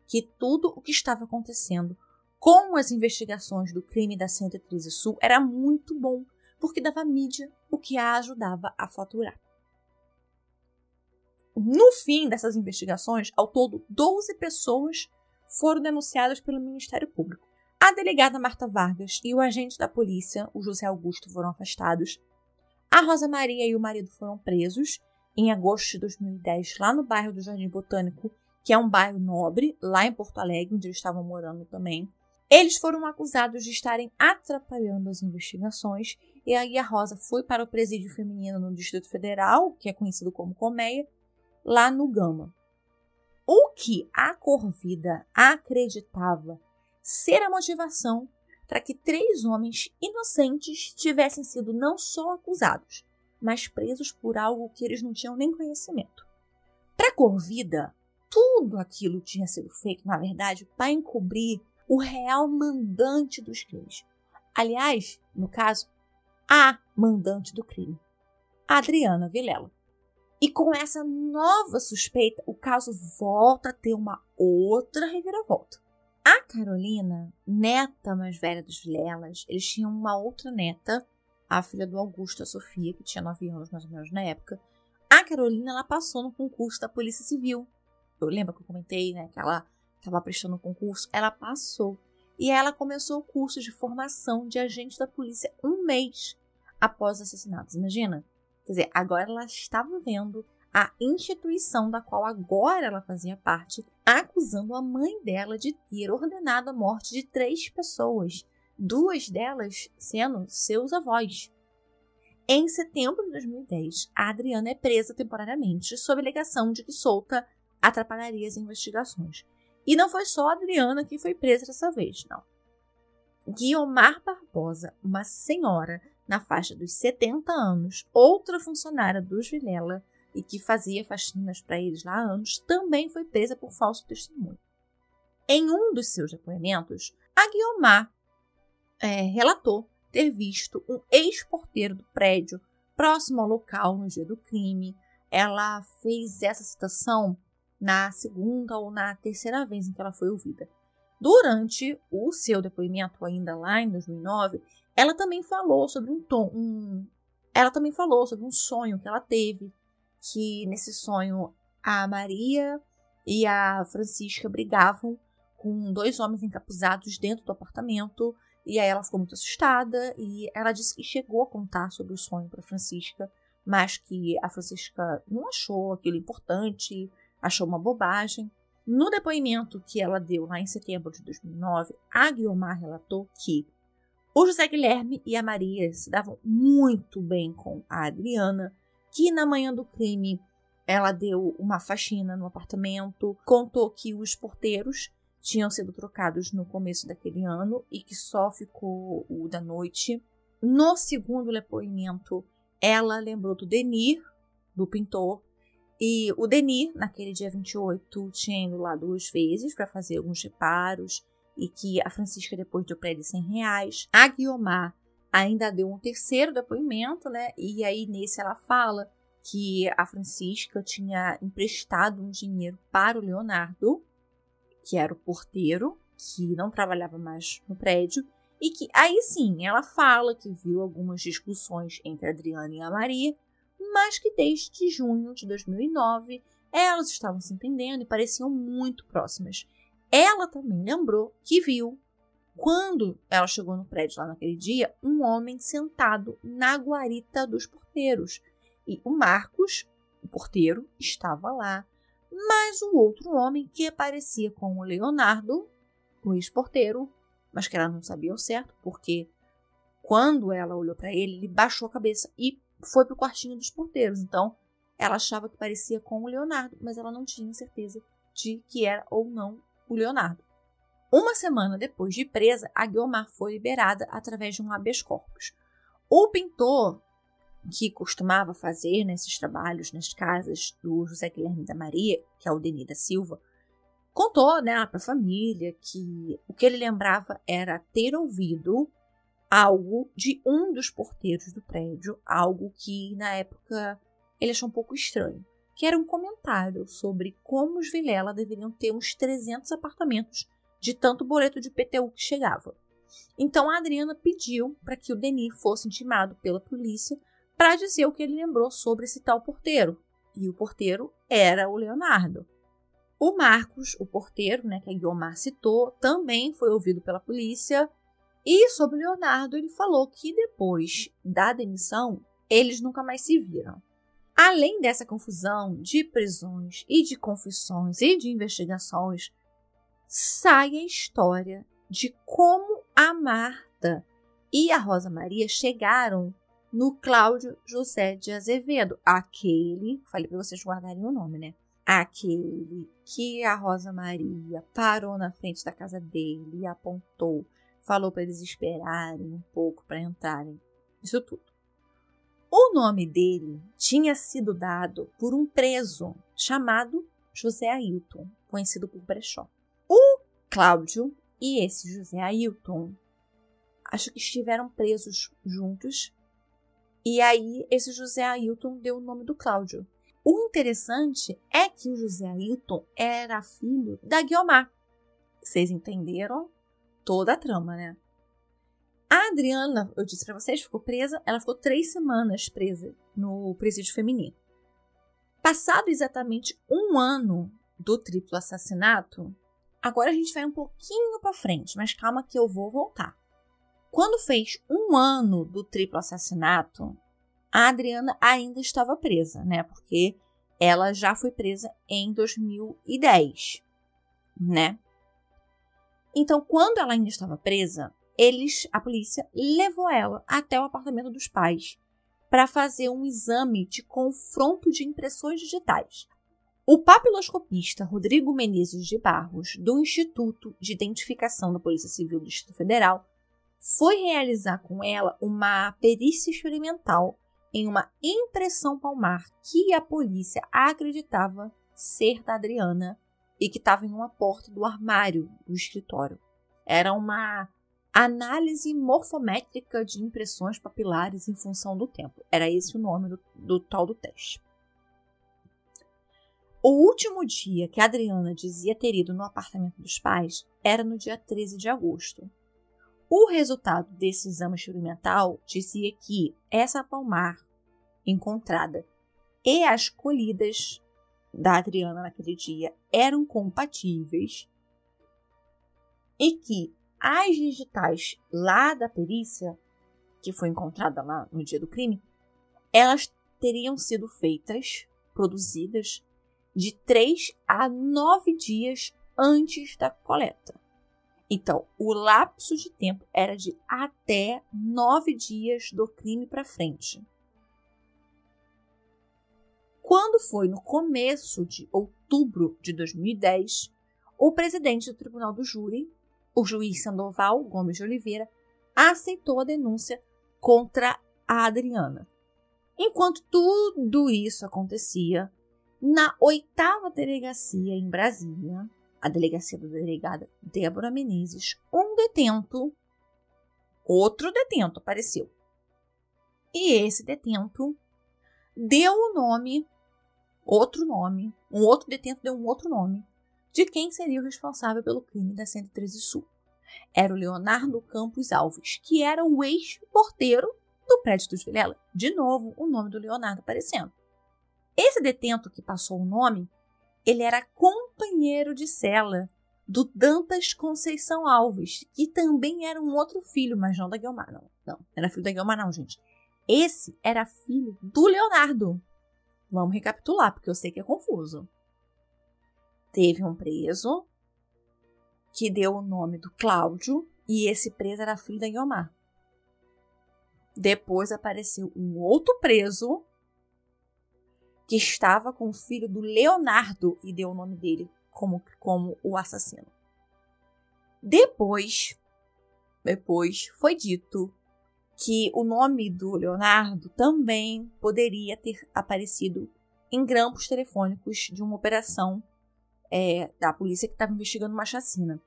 que tudo o que estava acontecendo com as investigações do crime da 113 Sul era muito bom, porque dava mídia, o que a ajudava a faturar. No fim dessas investigações, ao todo 12 pessoas foram denunciadas pelo Ministério Público. A delegada Marta Vargas e o agente da polícia, o José Augusto, foram afastados. A Rosa Maria e o marido foram presos em agosto de 2010, lá no bairro do Jardim Botânico, que é um bairro nobre, lá em Porto Alegre, onde eles estavam morando também. Eles foram acusados de estarem atrapalhando as investigações e aí a Rosa foi para o presídio feminino no Distrito Federal, que é conhecido como Colmeia, lá no Gama. O que a Corvida acreditava ser a motivação para que três homens inocentes tivessem sido não só acusados, mas presos por algo que eles não tinham nem conhecimento. Para Corvida, tudo aquilo tinha sido feito, na verdade, para encobrir o real mandante dos crimes. Aliás, no caso, a mandante do crime, Adriana Vilela. E com essa nova suspeita, o caso volta a ter uma outra reviravolta. A Carolina, neta mais velha dos Vilelas, eles tinham uma outra neta, a filha do Augusto, a Sofia, que tinha 9 anos mais ou menos na época. A Carolina, ela passou no concurso da Polícia Civil. Eu lembro que eu comentei, né, que ela estava prestando o concurso, ela passou. E ela começou o curso de formação de agente da polícia um mês após os assassinatos. Imagina? Quer dizer, agora ela estava vendo a instituição da qual agora ela fazia parte, acusando a mãe dela de ter ordenado a morte de três pessoas, duas delas sendo seus avós. Em setembro de 2010, a Adriana é presa temporariamente sob alegação de que solta atrapalharia as investigações. E não foi só a Adriana que foi presa dessa vez, não. Guiomar Barbosa, uma senhora na faixa dos 70 anos, outra funcionária dos Vilela e que fazia faxinas para eles lá há anos, também foi presa por falso testemunho. Em um dos seus depoimentos, a Guiomar é, relatou ter visto um ex-porteiro do prédio próximo ao local no dia do crime. Ela fez essa citação na segunda ou na terceira vez em que ela foi ouvida. Durante o seu depoimento, ainda lá em 2009, ela também falou sobre um tom, um, ela também falou sobre um sonho que ela teve, que nesse sonho a Maria e a Francisca brigavam com dois homens encapuzados dentro do apartamento, e aí ela ficou muito assustada e ela disse que chegou a contar sobre o sonho para Francisca, mas que a Francisca não achou aquilo importante achou uma bobagem. No depoimento que ela deu lá em setembro de 2009, a Guiomar relatou que o José Guilherme e a Maria se davam muito bem com a Adriana, que na manhã do crime ela deu uma faxina no apartamento, contou que os porteiros tinham sido trocados no começo daquele ano e que só ficou o da noite. No segundo depoimento, ela lembrou do Denir, do pintor, e o Denis, naquele dia 28, tinha ido lá duas vezes para fazer alguns reparos e que a Francisca depois deu para ele 100 reais. A Guiomar ainda deu um terceiro depoimento, né? E aí nesse ela fala que a Francisca tinha emprestado um dinheiro para o Leonardo, que era o porteiro, que não trabalhava mais no prédio, e que aí sim ela fala que viu algumas discussões entre a Adriana e a Maria, mas que desde junho de 2009 elas estavam se entendendo e pareciam muito próximas. Ela também lembrou que viu, quando ela chegou no prédio lá naquele dia, um homem sentado na guarita dos porteiros. E o Marcos, o porteiro, estava lá, mas o outro homem que aparecia com o Leonardo, o ex-porteiro, mas que ela não sabia ao certo, porque quando ela olhou para ele, ele baixou a cabeça e foi pro quartinho dos porteiros. Então, ela achava que parecia com o Leonardo, mas ela não tinha certeza de que era ou não o Leonardo. Uma semana depois de presa, a Guiomar foi liberada através de um habeas corpus. O pintor que costumava fazer nesses trabalhos nas casas do José Guilherme da Maria, que é o Denis da Silva, contou né, para a família que o que ele lembrava era ter ouvido algo de um dos porteiros do prédio, algo que na época ele achou um pouco estranho, que era um comentário sobre como os Vilela deveriam ter uns 300 apartamentos de tanto boleto de PTU que chegava. Então a Adriana pediu para que o Denis fosse intimado pela polícia para dizer o que ele lembrou sobre esse tal porteiro. E o porteiro era o Leonardo. O Marcos, o porteiro, né, que a Guiomar citou, também foi ouvido pela polícia e sobre Leonardo, ele falou que depois da demissão, eles nunca mais se viram. Além dessa confusão de prisões e de confissões e de investigações, sai a história de como a Marta e a Rosa Maria chegaram no Cláudio José de Azevedo, aquele, falei para vocês guardarem o nome, né? Aquele que a Rosa Maria parou na frente da casa dele e apontou, falou para eles esperarem um pouco para entrarem. Isso tudo. O nome dele tinha sido dado por um preso chamado José Ailton, conhecido por Brechó. Cláudio e esse José Ailton acho que estiveram presos juntos e aí, esse José Ailton deu o nome do Cláudio. O interessante é que o José Ailton era filho da Guiomar. Vocês entenderam toda a trama, né? A Adriana, eu disse para vocês, ficou presa. Ela ficou três semanas presa no presídio feminino. Passado exatamente um ano do triplo assassinato, agora a gente vai um pouquinho para frente, mas calma que eu vou voltar. Quando fez um ano do triplo assassinato, a Adriana ainda estava presa, né? Porque ela já foi presa em 2010, né? Então, quando ela ainda estava presa, eles, a polícia levou ela até o apartamento dos pais para fazer um exame de confronto de impressões digitais. O papiloscopista Rodrigo Menezes de Barros, do Instituto de Identificação da Polícia Civil do Distrito Federal, foi realizar com ela uma perícia experimental em uma impressão palmar que a polícia acreditava ser da Adriana e que estava em uma porta do armário do escritório. Era uma análise morfométrica de impressões papilares em função do tempo. Era esse o nome do, do tal do teste. O último dia que Adriana dizia ter ido no apartamento dos pais era no dia 13 de agosto, o resultado desse exame experimental dizia que essa palmar encontrada e as colhidas da Adriana naquele dia eram compatíveis e que as digitais lá da perícia, que foi encontrada lá no dia do crime, elas teriam sido feitas, produzidas, de 3 a 9 dias antes da coleta. Então, o lapso de tempo era de até nove dias do crime para frente. Quando foi no começo de outubro de 2010, o presidente do Tribunal do Júri, o juiz Sandoval Gomes de Oliveira, aceitou a denúncia contra a Adriana. Enquanto tudo isso acontecia, na oitava delegacia em Brasília, a delegacia da delegada Débora Menezes, um detento, outro detento apareceu. E esse detento deu o nome, outro nome, um outro detento deu um outro nome, de quem seria o responsável pelo crime da 113 Sul. Era o Leonardo Campos Alves, que era o ex-porteiro do prédio dos Vilela. De novo, o nome do Leonardo aparecendo. Esse detento que passou o nome ele era companheiro de cela do Dantas Conceição Alves, que também era um outro filho, mas não da Guilmar, não. Não, era filho da Guilmar, não, gente. Esse era filho do Leonardo. Vamos recapitular, porque eu sei que é confuso. Teve um preso que deu o nome do Cláudio, e esse preso era filho da Guilmar. Depois apareceu um outro preso que estava com o filho do Leonardo e deu o nome dele como, como o assassino. Depois, depois foi dito que o nome do Leonardo também poderia ter aparecido em grampos telefônicos de uma operação é, da polícia que estava investigando uma chacina.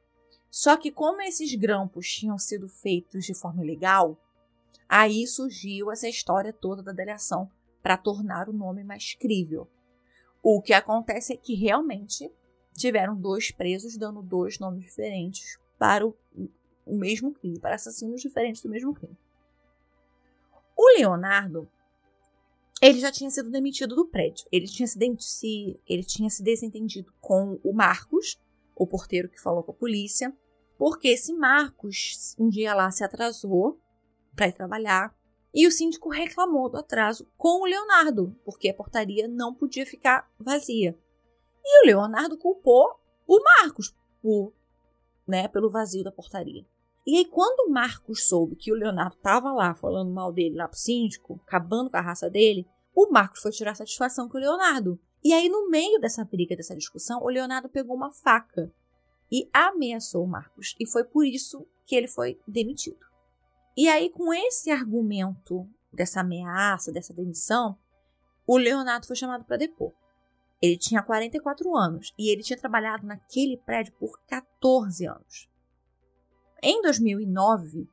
Só que como esses grampos tinham sido feitos de forma ilegal, aí surgiu essa história toda da delegação para tornar o nome mais crível. O que acontece é que realmente tiveram dois presos dando dois nomes diferentes para o, o mesmo crime, para assassinos diferentes do mesmo crime. O Leonardo, ele já tinha sido demitido do prédio. Ele tinha se, ele tinha se desentendido com o Marcos, o porteiro que falou com a polícia, porque esse Marcos um dia lá se atrasou para ir trabalhar E o síndico reclamou do atraso com o Leonardo, porque a portaria não podia ficar vazia. E o Leonardo culpou o Marcos por, né, pelo vazio da portaria. E aí, quando o Marcos soube que o Leonardo estava lá falando mal dele lá pro síndico, acabando com a raça dele, o Marcos foi tirar satisfação com o Leonardo. E aí, no meio dessa briga, dessa discussão, o Leonardo pegou uma faca e ameaçou o Marcos. E foi por isso que ele foi demitido. E aí, com esse argumento dessa ameaça, dessa demissão, o Leonardo foi chamado para depor. Ele tinha 44 anos e ele tinha trabalhado naquele prédio por 14 anos. Em 2009,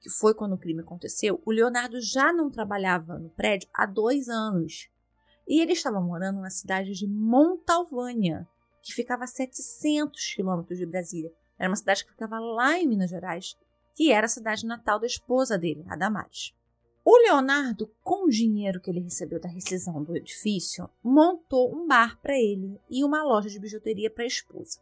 que foi quando o crime aconteceu, o Leonardo já não trabalhava no prédio há dois anos. E ele estava morando na cidade de Montalvânia, que ficava a 700 quilômetros de Brasília. Era uma cidade que ficava lá em Minas Gerais, que era a cidade natal da esposa dele, a Damares. O Leonardo, com o dinheiro que ele recebeu da rescisão do edifício, montou um bar para ele e uma loja de bijuteria para a esposa.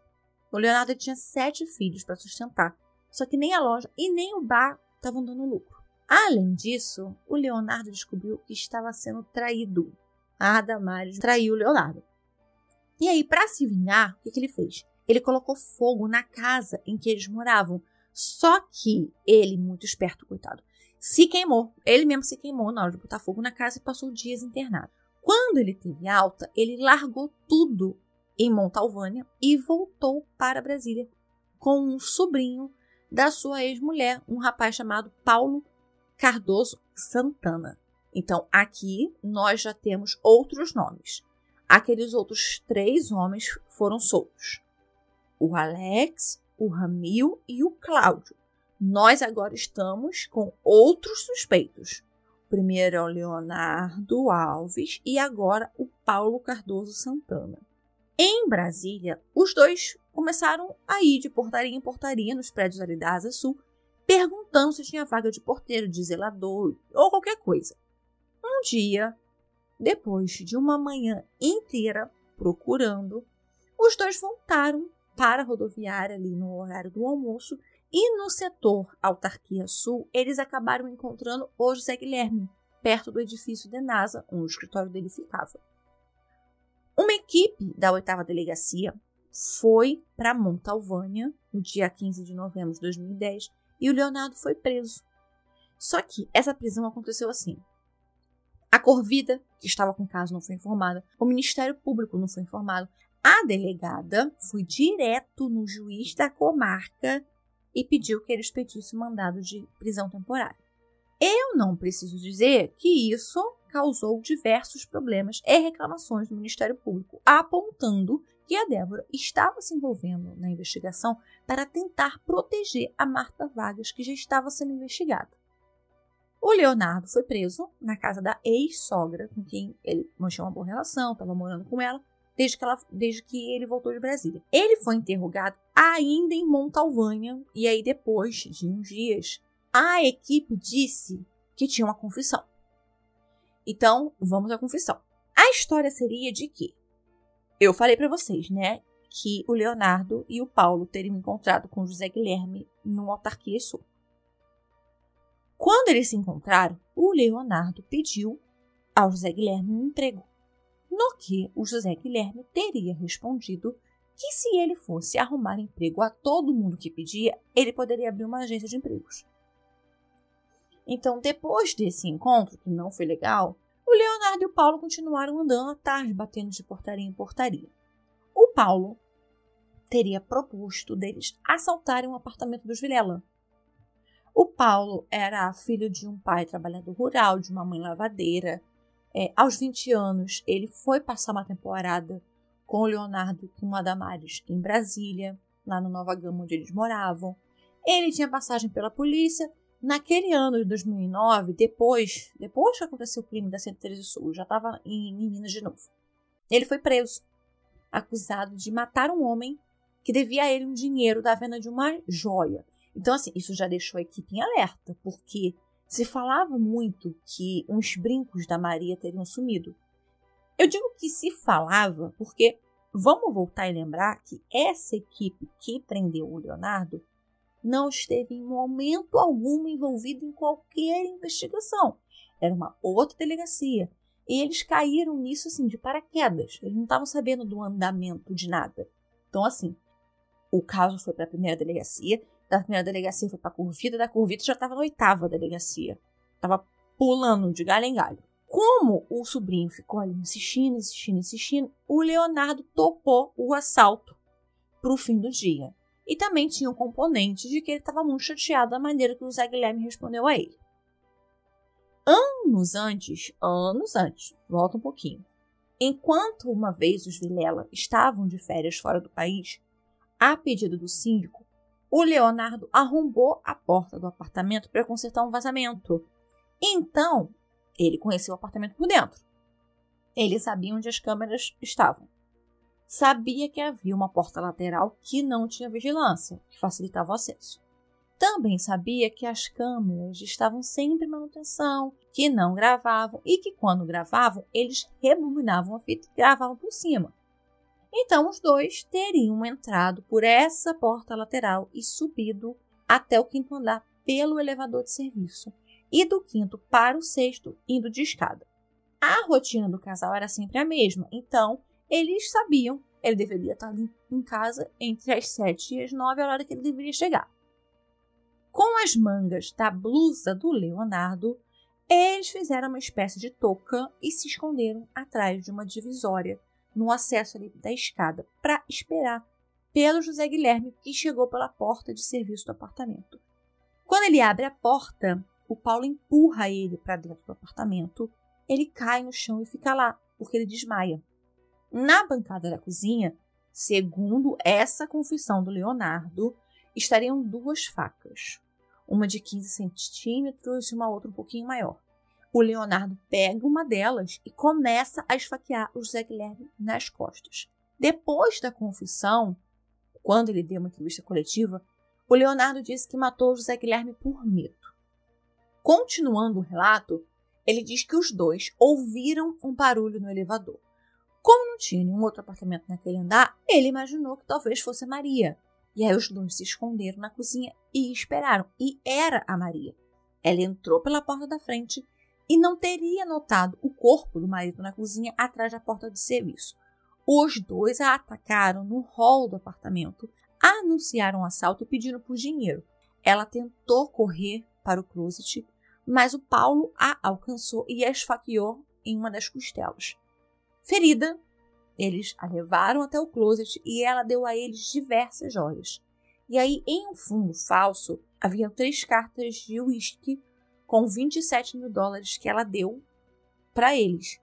O Leonardo tinha sete filhos para sustentar só que nem a loja e nem o bar estavam dando lucro. Além disso, o Leonardo descobriu que estava sendo traído. A traiu o Leonardo. E aí, para se vingar, o que, que ele fez? Ele colocou fogo na casa em que eles moravam. Só que ele, muito esperto, coitado, se queimou. Ele mesmo se queimou na hora de botar fogo na casa e passou dias internado. Quando ele teve alta, ele largou tudo em Montalvânia e voltou para Brasília com um sobrinho da sua ex-mulher, um rapaz chamado Paulo Cardoso Santana. Então, aqui nós já temos outros nomes. Aqueles outros três homens foram soltos: o Alex, o Ramil e o Cláudio. Nós agora estamos com outros suspeitos. Primeiro é o Leonardo Alves e agora o Paulo Cardoso Santana. Em Brasília, os dois começaram a ir de portaria em portaria nos prédios ali da Asa Sul, perguntando se tinha vaga de porteiro, de zelador ou qualquer coisa. Um dia, depois de uma manhã inteira procurando, os dois voltaram para a rodoviária ali no horário do almoço e no setor Autarquia Sul eles acabaram encontrando o José Guilherme, perto do edifício de NASA, onde o escritório dele ficava. Uma equipe da oitava delegacia foi para Montalvânia no dia 15 de novembro de 2010 e o Leonardo foi preso. Só que essa prisão aconteceu assim. A Corvida, que estava com o caso, não foi informada. O Ministério Público não foi informado. A delegada foi direto no juiz da comarca e pediu que eles pedissem mandado de prisão temporária. Eu não preciso dizer que isso causou diversos problemas e reclamações do Ministério Público, apontando que a Débora estava se envolvendo na investigação para tentar proteger a Marta Vargas, que já estava sendo investigada. O Leonardo foi preso na casa da ex-sogra, com quem ele mantinha uma boa relação, estava morando com ela, desde que, ela, desde que ele voltou de Brasília. Ele foi interrogado ainda em Montalvânia, e aí depois de uns dias, a equipe disse que tinha uma confissão. Então, vamos à confissão. A história seria de que eu falei para vocês, né, que o Leonardo e o Paulo teriam encontrado com José Guilherme no Autarquia Sul. Quando eles se encontraram, o Leonardo pediu ao José Guilherme um emprego, no que o José Guilherme teria respondido que se ele fosse arrumar emprego a todo mundo que pedia, ele poderia abrir uma agência de empregos. Então, depois desse encontro, que não foi legal, o Leonardo e o Paulo continuaram andando à tarde, batendo de portaria em portaria. O Paulo teria proposto deles assaltarem um apartamento dos Vilela. O Paulo era filho de um pai trabalhador rural, de uma mãe lavadeira. É, aos 20 anos, ele foi passar uma temporada com o Leonardo com o Adamares em Brasília, lá no Nova Gama, onde eles moravam. Ele tinha passagem pela polícia Naquele ano de 2009, depois, depois que aconteceu o crime da 113 Sul, já estava em, em Minas de novo. Ele foi preso, acusado de matar um homem que devia a ele um dinheiro da venda de uma joia. Então, assim, isso já deixou a equipe em alerta, porque se falava muito que uns brincos da Maria teriam sumido. Eu digo que se falava porque vamos voltar e lembrar que essa equipe que prendeu o Leonardo não esteve em momento algum envolvido em qualquer investigação. Era uma outra delegacia. E eles caíram nisso assim de paraquedas. Eles não estavam sabendo do andamento de nada. Então, assim, o caso foi para a primeira delegacia, da primeira delegacia foi para a Curvita, da Curvita já estava na oitava delegacia. Estava pulando de galho em galho. Como o sobrinho ficou ali insistindo, insistindo, insistindo, o Leonardo topou o assalto para o fim do dia. E também tinha um componente de que ele estava muito chateado da maneira que o Zé Guilherme respondeu a ele. Anos antes, anos antes, volta um pouquinho. Enquanto uma vez os Vilela estavam de férias fora do país, a pedido do síndico, o Leonardo arrombou a porta do apartamento para consertar um vazamento. Então, ele conheceu o apartamento por dentro. Ele sabia onde as câmeras estavam. Sabia que havia uma porta lateral que não tinha vigilância, que facilitava o acesso. Também sabia que as câmeras estavam sempre em manutenção, que não gravavam e que quando gravavam, eles rebobinavam a fita e gravavam por cima. Então os dois teriam entrado por essa porta lateral e subido até o quinto andar pelo elevador de serviço e do quinto para o sexto indo de escada. A rotina do casal era sempre a mesma, então eles sabiam ele deveria estar em casa entre as sete e as nove, a hora que ele deveria chegar. Com as mangas da blusa do Leonardo, eles fizeram uma espécie de touca e se esconderam atrás de uma divisória no acesso ali da escada para esperar pelo José Guilherme que chegou pela porta de serviço do apartamento. Quando ele abre a porta, o Paulo empurra ele para dentro do apartamento. Ele cai no chão e fica lá, porque ele desmaia. Na bancada da cozinha, segundo essa confissão do Leonardo, estariam duas facas, uma de 15 centímetros e uma outra um pouquinho maior. O Leonardo pega uma delas e começa a esfaquear o José Guilherme nas costas. Depois da confissão, quando ele deu uma entrevista coletiva, o Leonardo disse que matou o José Guilherme por medo. Continuando o relato, ele diz que os dois ouviram um barulho no elevador. Como não tinha nenhum outro apartamento naquele andar, ele imaginou que talvez fosse a Maria. E aí os dois se esconderam na cozinha e esperaram. E era a Maria. Ela entrou pela porta da frente e não teria notado o corpo do marido na cozinha atrás da porta de serviço. Os dois a atacaram no hall do apartamento, anunciaram um assalto e pediram por dinheiro. Ela tentou correr para o closet, mas o Paulo a alcançou e a esfaqueou em uma das costelas. Ferida, eles a levaram até o closet e ela deu a eles diversas joias. E aí, em um fundo falso, havia três cartas de uísque com 27 mil dólares que ela deu para eles,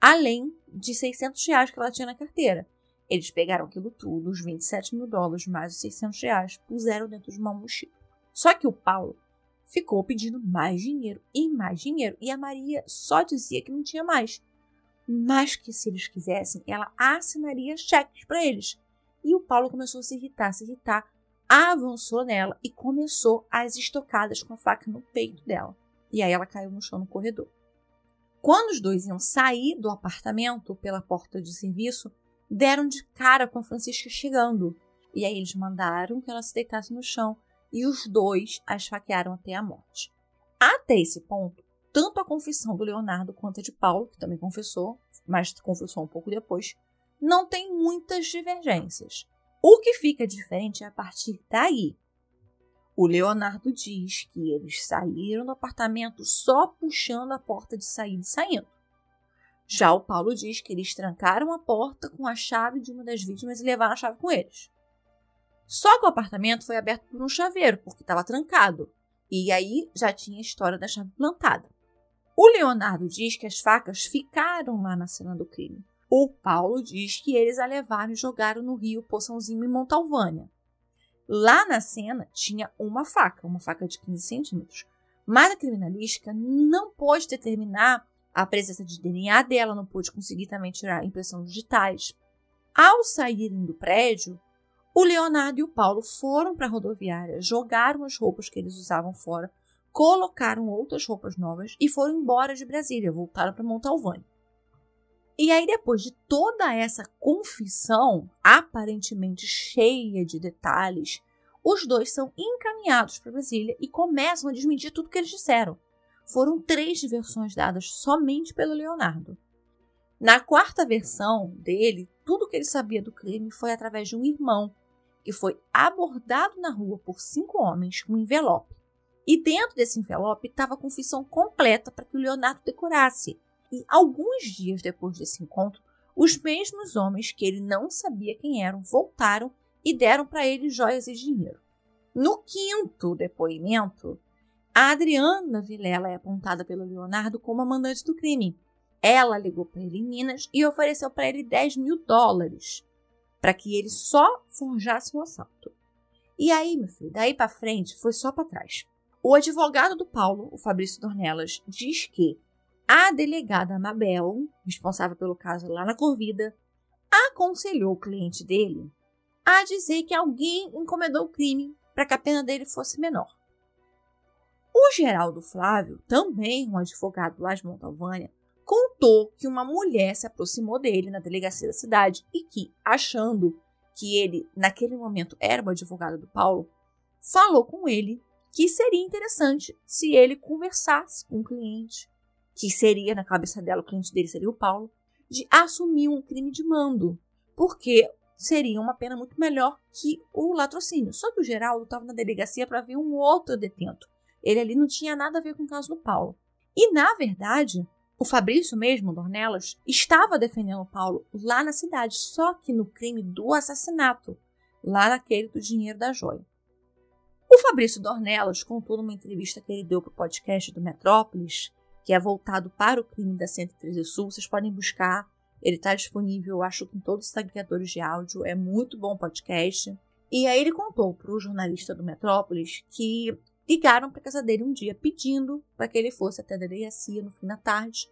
além de 600 reais que ela tinha na carteira. Eles pegaram aquilo tudo, os 27 mil dólares mais os 600 reais, puseram dentro de uma mochila. Só que o Paulo ficou pedindo mais dinheiro e mais dinheiro, e a Maria só dizia que não tinha mais mas que se eles quisessem, ela assinaria cheques para eles. E o Paulo começou a se irritar, se irritar, avançou nela e começou as estocadas com a faca no peito dela. E aí ela caiu no chão no corredor. Quando os dois iam sair do apartamento pela porta de serviço, deram de cara com a Francisca chegando. E aí eles mandaram que ela se deitasse no chão e os dois a esfaquearam até a morte. Até esse ponto, tanto a confissão do Leonardo quanto a de Paulo, que também confessou, mas confessou um pouco depois, não tem muitas divergências. O que fica diferente é a partir daí. O Leonardo diz que eles saíram do apartamento só puxando a porta de saída e saindo. Já o Paulo diz que eles trancaram a porta com a chave de uma das vítimas e levaram a chave com eles. Só que o apartamento foi aberto por um chaveiro, porque estava trancado. E aí já tinha a história da chave plantada. O Leonardo diz que as facas ficaram lá na cena do crime. O Paulo diz que eles a levaram e jogaram no rio Poçãozinho em Montalvânia. Lá na cena tinha uma faca, uma faca de 15 centímetros. Mas a criminalística não pôde determinar a presença de DNA dela, não pôde conseguir também tirar impressão digitais. Ao saírem do prédio, o Leonardo e o Paulo foram para a rodoviária, jogaram as roupas que eles usavam fora colocaram outras roupas novas e foram embora de Brasília, voltaram para Montalvânia. E aí, depois de toda essa confissão, aparentemente cheia de detalhes, os dois são encaminhados para Brasília e começam a desmentir tudo que eles disseram. Foram três versões dadas somente pelo Leonardo. Na quarta versão dele, tudo que ele sabia do crime foi através de um irmão, que foi abordado na rua por cinco homens com um envelope. E dentro desse envelope estava a confissão completa para que o Leonardo decorasse. E alguns dias depois desse encontro, os mesmos homens que ele não sabia quem eram voltaram e deram para ele joias e dinheiro. No quinto depoimento, a Adriana Vilela é apontada pelo Leonardo como a mandante do crime. Ela ligou para ele em Minas e ofereceu para ele 10 mil dólares para que ele só forjasse um assalto. E aí, meu filho, daí para frente foi só para trás. O advogado do Paulo, o Fabrício Dornelas, diz que a delegada Mabel, responsável pelo caso lá na Corvida, aconselhou o cliente dele a dizer que alguém encomendou o crime para que a pena dele fosse menor. O Geraldo Flávio, também um advogado lá de Montalvânia, contou que uma mulher se aproximou dele na delegacia da cidade e que, achando que ele, naquele momento, era o advogado do Paulo, falou com ele que seria interessante se ele conversasse com o cliente, que seria, na cabeça dela, o cliente dele seria o Paulo, de assumir um crime de mando, porque seria uma pena muito melhor que o latrocínio. Só que o Geraldo estava na delegacia para ver um outro detento. Ele ali não tinha nada a ver com o caso do Paulo. E, na verdade, o Fabrício mesmo, Dornelas, estava defendendo o Paulo lá na cidade, só que no crime do assassinato, lá naquele do dinheiro da joia. O Fabrício Dornelas contou numa entrevista que ele deu para o podcast do Metrópolis, que é voltado para o crime da 113 Sul, vocês podem buscar ele está disponível, acho que em todos os agregadores de áudio. É muito bom podcast. E aí ele contou para o jornalista do Metrópolis que ligaram para casa dele um dia pedindo para que ele fosse até a delegacia no fim da tarde,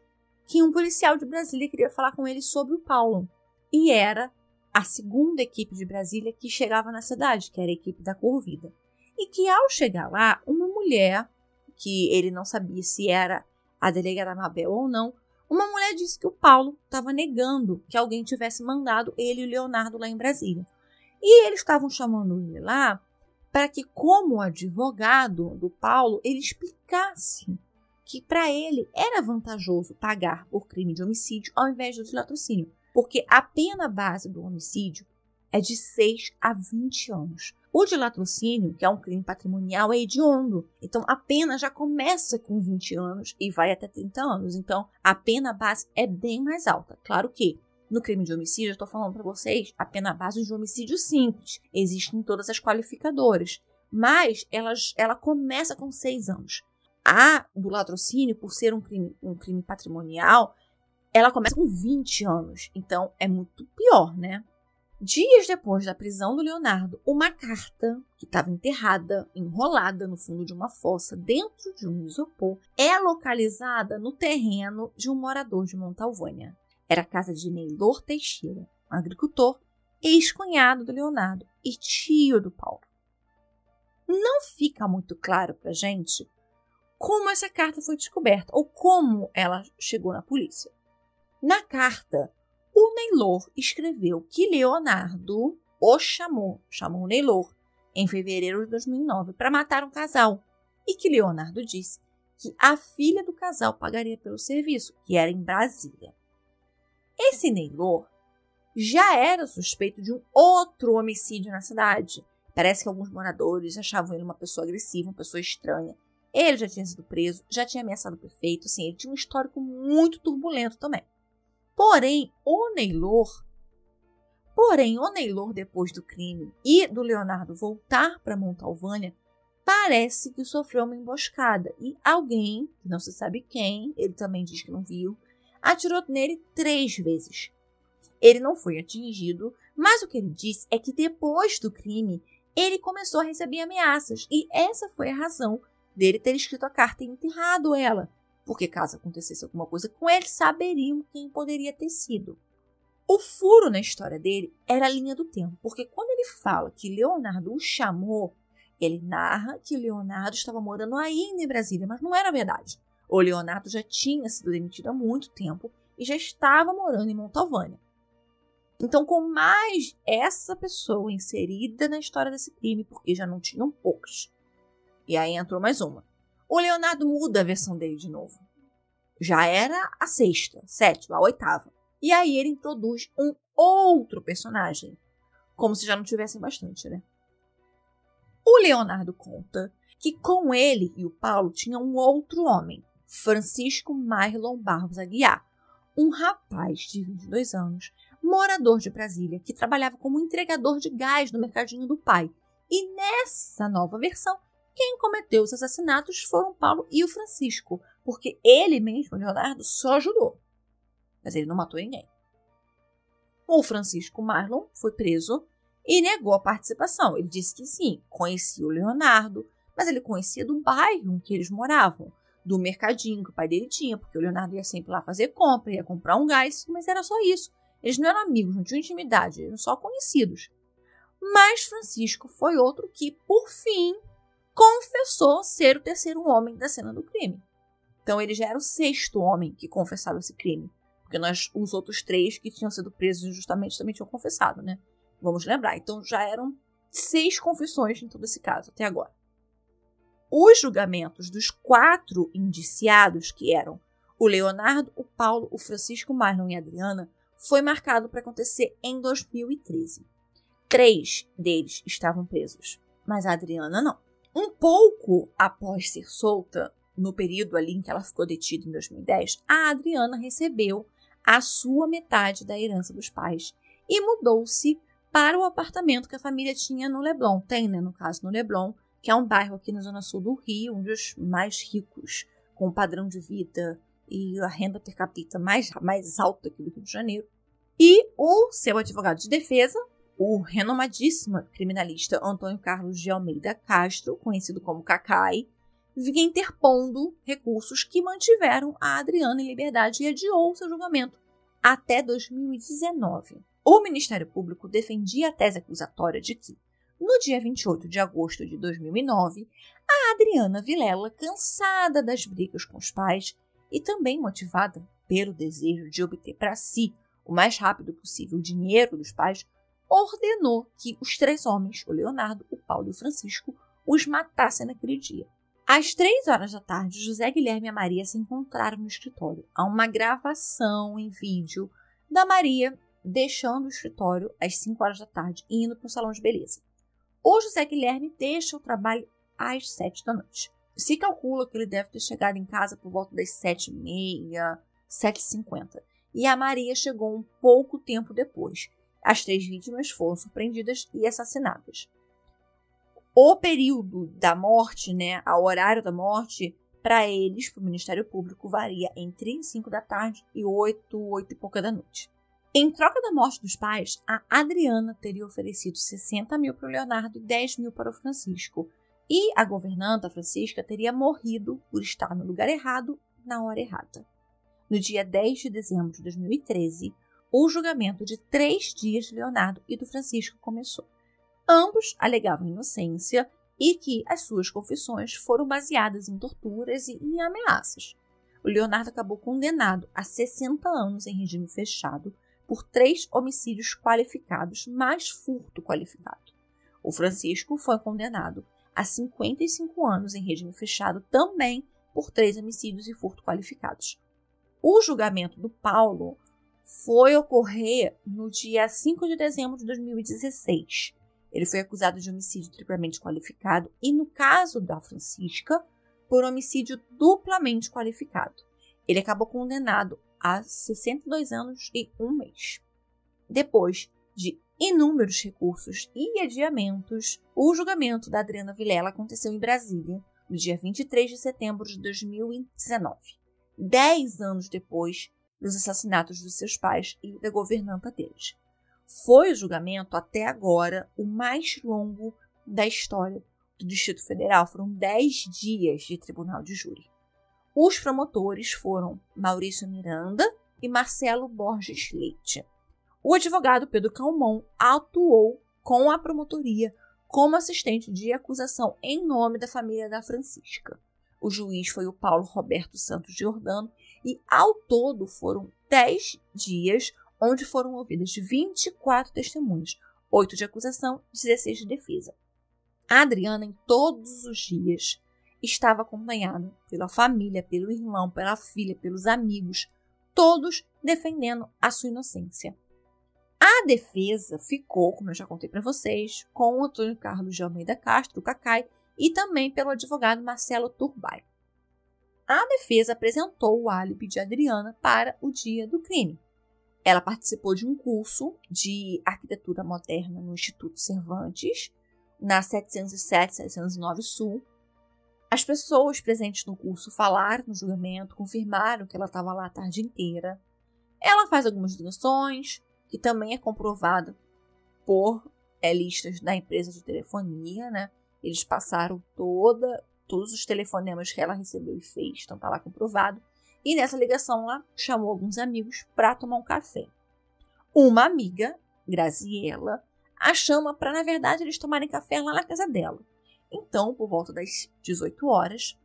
que um policial de Brasília queria falar com ele sobre o Paulo. E era a segunda equipe de Brasília que chegava na cidade, que era a equipe da Corvida. E que ao chegar lá, uma mulher, que ele não sabia se era a delegada Mabel ou não, uma mulher disse que o Paulo estava negando que alguém tivesse mandado ele e o Leonardo lá em Brasília. E eles estavam chamando ele lá para que, como advogado do Paulo, ele explicasse que para ele era vantajoso pagar por crime de homicídio ao invés do de latrocínio, porque a pena base do homicídio é de 6 a 20 anos. O de latrocínio, que é um crime patrimonial, é hediondo. Então a pena já começa com 20 anos e vai até 30 anos. Então a pena base é bem mais alta. Claro que no crime de homicídio, eu estou falando para vocês, a pena base de homicídio simples. Existem todas as qualificadoras. Mas ela, ela começa com 6 anos. A do latrocínio, por ser um crime, um crime patrimonial, ela começa com 20 anos. Então é muito pior, né? Dias depois da prisão do Leonardo, uma carta que estava enterrada, enrolada no fundo de uma fossa dentro de um isopor, é localizada no terreno de um morador de Montalvânia. Era a casa de Neilor Teixeira, um agricultor, ex-cunhado do Leonardo e tio do Paulo. Não fica muito claro para gente como essa carta foi descoberta ou como ela chegou na polícia. Na carta, o Neylor escreveu que Leonardo o chamou, chamou Neylor, em fevereiro de 2009 para matar um casal e que Leonardo disse que a filha do casal pagaria pelo serviço, que era em Brasília. Esse Neylor já era suspeito de um outro homicídio na cidade. Parece que alguns moradores achavam ele uma pessoa agressiva, uma pessoa estranha. Ele já tinha sido preso, já tinha ameaçado o prefeito, assim, ele tinha um histórico muito turbulento também. Porém, o Neylor, porém, o Neylor, depois do crime e do Leonardo voltar para Montalvânia, parece que sofreu uma emboscada. E alguém, não se sabe quem, ele também diz que não viu, atirou nele três vezes. Ele não foi atingido, mas o que ele disse é que depois do crime ele começou a receber ameaças. E essa foi a razão dele ter escrito a carta e enterrado ela, porque caso acontecesse alguma coisa com ele, saberiam quem poderia ter sido. O furo na história dele era a linha do tempo, porque quando ele fala que Leonardo o chamou, ele narra que Leonardo estava morando ainda em Brasília, mas não era verdade. O Leonardo já tinha sido demitido há muito tempo e já estava morando em Montalvânia. Então, com mais essa pessoa inserida na história desse crime, porque já não tinham poucos. E aí entrou mais uma. O Leonardo muda a versão dele de novo. Já era a sexta, sétima, a oitava. E aí ele introduz um outro personagem. Como se já não tivessem bastante, né? O Leonardo conta que com ele e o Paulo tinha um outro homem, Francisco Marlon Barros Aguiar, um rapaz de 22 anos, morador de Brasília, que trabalhava como entregador de gás no mercadinho do pai. E nessa nova versão, quem cometeu os assassinatos foram Paulo e o Francisco, porque ele mesmo, Leonardo, só ajudou. Mas ele não matou ninguém. O Francisco Marlon foi preso e negou a participação. Ele disse que sim, conhecia o Leonardo, mas ele conhecia do bairro em que eles moravam, do mercadinho que o pai dele tinha, porque o Leonardo ia sempre lá fazer compra, ia comprar um gás, mas era só isso. Eles não eram amigos, não tinham intimidade, eram só conhecidos. Mas Francisco foi outro que, por fim, confessou ser o terceiro homem da cena do crime. Então ele já era o sexto homem que confessava esse crime. Porque nós, os outros três que tinham sido presos injustamente também tinham confessado, né? Vamos lembrar. Então já eram seis confissões em todo esse caso, até agora. Os julgamentos dos quatro indiciados, que eram o Leonardo, o Paulo, o Francisco Marlon e a Adriana, foi marcado para acontecer em 2013. Três deles estavam presos, mas a Adriana não. Um pouco após ser solta, no período ali em que ela ficou detida em 2010, a Adriana recebeu a sua metade da herança dos pais e mudou-se para o apartamento que a família tinha no Leblon. Tem, né, no caso, no Leblon, que é um bairro aqui na zona sul do Rio, um dos mais ricos, com padrão de vida e a renda per capita mais, mais alta aqui do Rio de Janeiro. E o seu advogado de defesa, o renomadíssimo criminalista Antônio Carlos de Almeida Castro, conhecido como Cacai, vinha interpondo recursos que mantiveram a Adriana em liberdade e adiou seu julgamento até 2019. O Ministério Público defendia a tese acusatória de que, no dia 28 de agosto de 2009, a Adriana Vilela, cansada das brigas com os pais e também motivada pelo desejo de obter para si o mais rápido possível o dinheiro dos pais, ordenou que os três homens, o Leonardo, o Paulo e o Francisco, os matassem naquele dia. Às três horas da tarde, José Guilherme e a Maria se encontraram no escritório. Há uma gravação em vídeo da Maria deixando o escritório às 5 horas da tarde e indo para o salão de beleza. O José Guilherme deixa o trabalho às 7 da noite. Se calcula que ele deve ter chegado em casa por volta das 7h30, 7h50. E a Maria chegou um pouco tempo depois. As três vítimas foram surpreendidas e assassinadas. O período da morte, né, o horário da morte, para eles, para o Ministério Público, varia entre 5 da tarde e 8, 8 e pouca da noite. Em troca da morte dos pais, a Adriana teria oferecido 60 mil para o Leonardo e 10 mil para o Francisco. E a governanta Francisca teria morrido por estar no lugar errado na hora errada. No dia 10 de dezembro de 2013, o julgamento de três dias de Leonardo e do Francisco começou. Ambos alegavam inocência e que as suas confissões foram baseadas em torturas e em ameaças. O Leonardo acabou condenado a 60 anos em regime fechado por três homicídios qualificados mais furto qualificado. O Francisco foi condenado a 55 anos em regime fechado também por três homicídios e furto qualificados. O julgamento do Paulo foi ocorrer no dia 5 de dezembro de 2016. Ele foi acusado de homicídio triplamente qualificado e, no caso da Francisca, por homicídio duplamente qualificado. Ele acabou condenado a 62 anos e um mês. Depois de inúmeros recursos e adiamentos, o julgamento da Adriana Vilela aconteceu em Brasília no dia 23 de setembro de 2019, dez anos depois dos assassinatos dos seus pais e da governanta deles. Foi o julgamento, até agora, o mais longo da história do Distrito Federal. Foram dez dias de tribunal de júri. Os promotores foram Maurício Miranda e Marcelo Borges Leite. O advogado Pedro Calmon atuou com a promotoria como assistente de acusação em nome da família da Francisca. O juiz foi o Paulo Roberto Santos Giordano e, ao todo, foram 10 dias onde foram ouvidas 24 testemunhas, 8 de acusação, 16 de defesa. A Adriana, em todos os dias, estava acompanhada pela família, pelo irmão, pela filha, pelos amigos, todos defendendo a sua inocência. A defesa ficou, como eu já contei para vocês, com o Antônio Carlos de Almeida Castro, o Cacai, e também pelo advogado Marcelo Turbay. A defesa apresentou o álibi de Adriana para o dia do crime. Ela participou de um curso de arquitetura moderna no Instituto Cervantes, na 707-709 Sul. As pessoas presentes no curso falaram no julgamento, confirmaram que ela estava lá a tarde inteira. Ela faz algumas ligações, que também é comprovada por é, listas da empresa de telefonia, né? Eles passaram toda, todos os telefonemas que ela recebeu e fez, então tá lá comprovado. E nessa ligação ela chamou alguns amigos para tomar um café. Uma amiga, Graziella, a chama para, na verdade, eles tomarem café lá na casa dela. Então, por volta das 18 horas,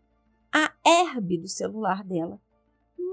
a herb do celular dela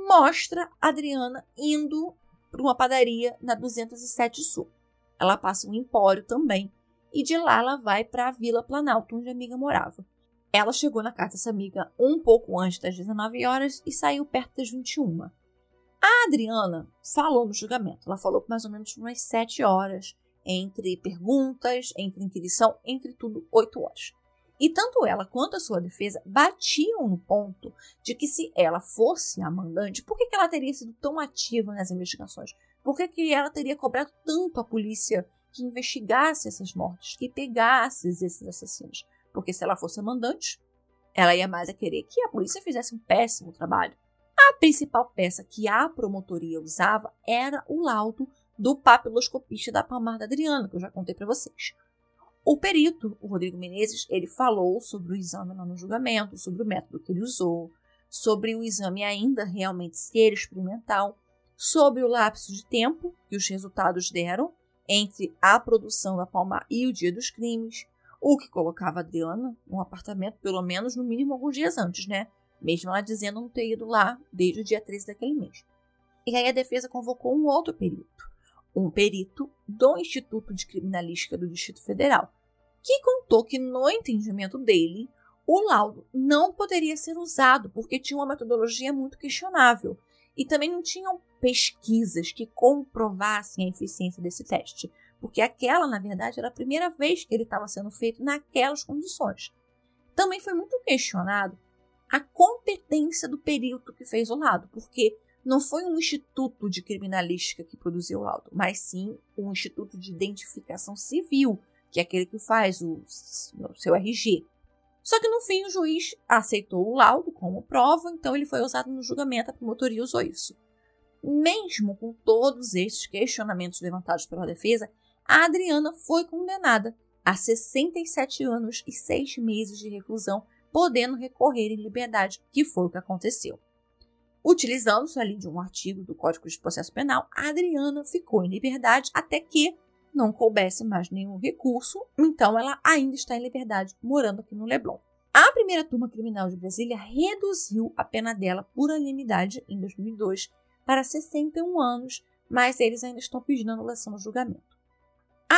mostra a Adriana indo para uma padaria na 207 Sul. Ela passa um empório também e de lá ela vai para a Vila Planalto, onde a amiga morava. Ela chegou na casa dessa amiga um pouco antes das 19 horas e saiu perto das 21. A Adriana falou no julgamento. Ela falou por mais ou menos umas 7 horas, entre perguntas, entre inquirição, entre tudo 8 horas. E tanto ela quanto a sua defesa batiam no ponto de que se ela fosse a mandante, por que, que ela teria sido tão ativa nas investigações? Por que, que ela teria cobrado tanto a polícia que investigasse essas mortes, que pegasse esses assassinos. Porque se ela fosse a mandante, ela ia mais a querer que a polícia fizesse um péssimo trabalho. A principal peça que a promotoria usava era o laudo do papiloscopista da Palmar da Adriana, que eu já contei para vocês. O perito, o Rodrigo Menezes, ele falou sobre o exame no julgamento, sobre o método que ele usou, sobre o exame ainda realmente ser experimental, sobre o lapso de tempo que os resultados deram entre a produção da Palma e o dia dos crimes, o que colocava a Adriana num apartamento pelo menos no mínimo alguns dias antes, né? Mesmo ela dizendo não ter ido lá desde o dia 13 daquele mês. E aí a defesa convocou um outro perito, um perito do Instituto de Criminalística do Distrito Federal, que contou que no entendimento dele, o laudo não poderia ser usado porque tinha uma metodologia muito questionável e também não tinham pesquisas que comprovassem a eficiência desse teste, porque aquela, na verdade, era a primeira vez que ele estava sendo feito naquelas condições. Também foi muito questionado a competência do perito que fez o laudo, porque não foi um instituto de criminalística que produziu o laudo, mas sim um instituto de identificação civil, que é aquele que faz o, o seu RG. Só que no fim o juiz aceitou o laudo como prova, então ele foi usado no julgamento, a promotoria usou isso. Mesmo com todos esses questionamentos levantados pela defesa, a Adriana foi condenada a 67 anos e 6 meses de reclusão, podendo recorrer em liberdade, que foi o que aconteceu. Utilizando-se ali de um artigo do Código de Processo Penal, a Adriana ficou em liberdade até que não coubesse mais nenhum recurso, então ela ainda está em liberdade, morando aqui no Leblon. A primeira turma criminal de Brasília reduziu a pena dela por unanimidade em 2002 para 61 anos, mas eles ainda estão pedindo anulação do julgamento.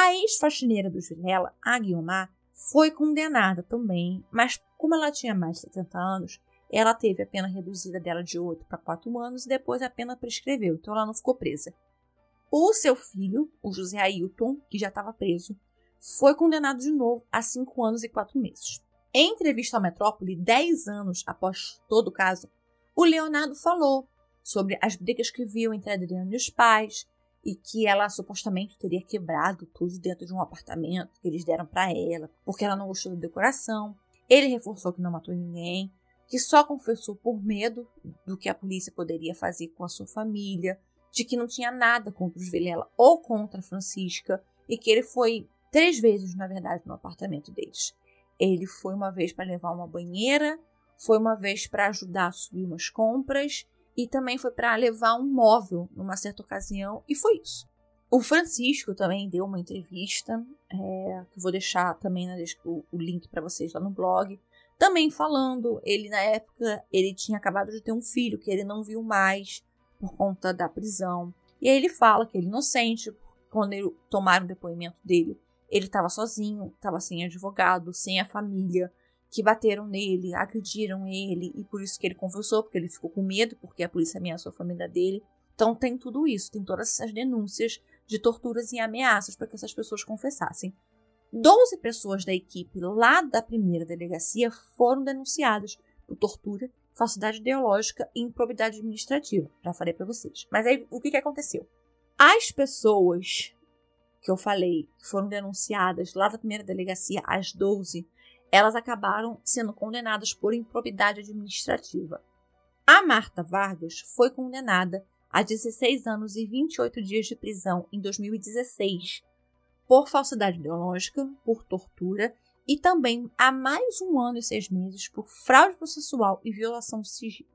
A ex-faxineira do Vilela, a Guiomar, foi condenada também, mas como ela tinha mais de 70 anos, ela teve a pena reduzida dela de 8 para 4 anos e depois a pena prescreveu, então ela não ficou presa. O seu filho, o José Ailton, que já estava preso, foi condenado de novo a 5 anos e 4 meses. Em entrevista à Metrópole, 10 anos após todo o caso, o Leonardo falou sobre as brigas que viu entre a Adriana e os pais e que ela supostamente teria quebrado tudo dentro de um apartamento que eles deram para ela porque ela não gostou da decoração. Ele reforçou que não matou ninguém, que só confessou por medo do que a polícia poderia fazer com a sua família, de que não tinha nada contra os Vilela ou contra a Francisca e que ele foi três vezes, na verdade, no apartamento deles. Ele foi uma vez para levar uma banheira, foi uma vez para ajudar a subir umas compras e também foi para levar um móvel numa certa ocasião e foi isso. O Francisco também deu uma entrevista, é, que vou deixar também o, o link para vocês lá no blog, também falando, ele na época ele tinha acabado de ter um filho que ele não viu mais, por conta da prisão. E aí ele fala que ele é inocente, quando ele tomaram o depoimento dele, ele estava sozinho, estava sem advogado, sem a família, que bateram nele, agrediram ele, e por isso que ele confessou, porque ele ficou com medo, porque a polícia ameaçou a família dele. Então tem tudo isso, tem todas essas denúncias de torturas e ameaças para que essas pessoas confessassem. Doze pessoas da equipe lá da primeira delegacia foram denunciadas por tortura, falsidade ideológica e improbidade administrativa. Já falei para vocês. Mas aí o que, que aconteceu? As pessoas que eu falei que foram denunciadas lá da primeira delegacia, as 12, elas acabaram sendo condenadas por improbidade administrativa. A Marta Vargas foi condenada a 16 anos e 28 dias de prisão em 2016 por falsidade ideológica, por tortura e também a mais um ano e seis meses por fraude processual e violação de sigilo.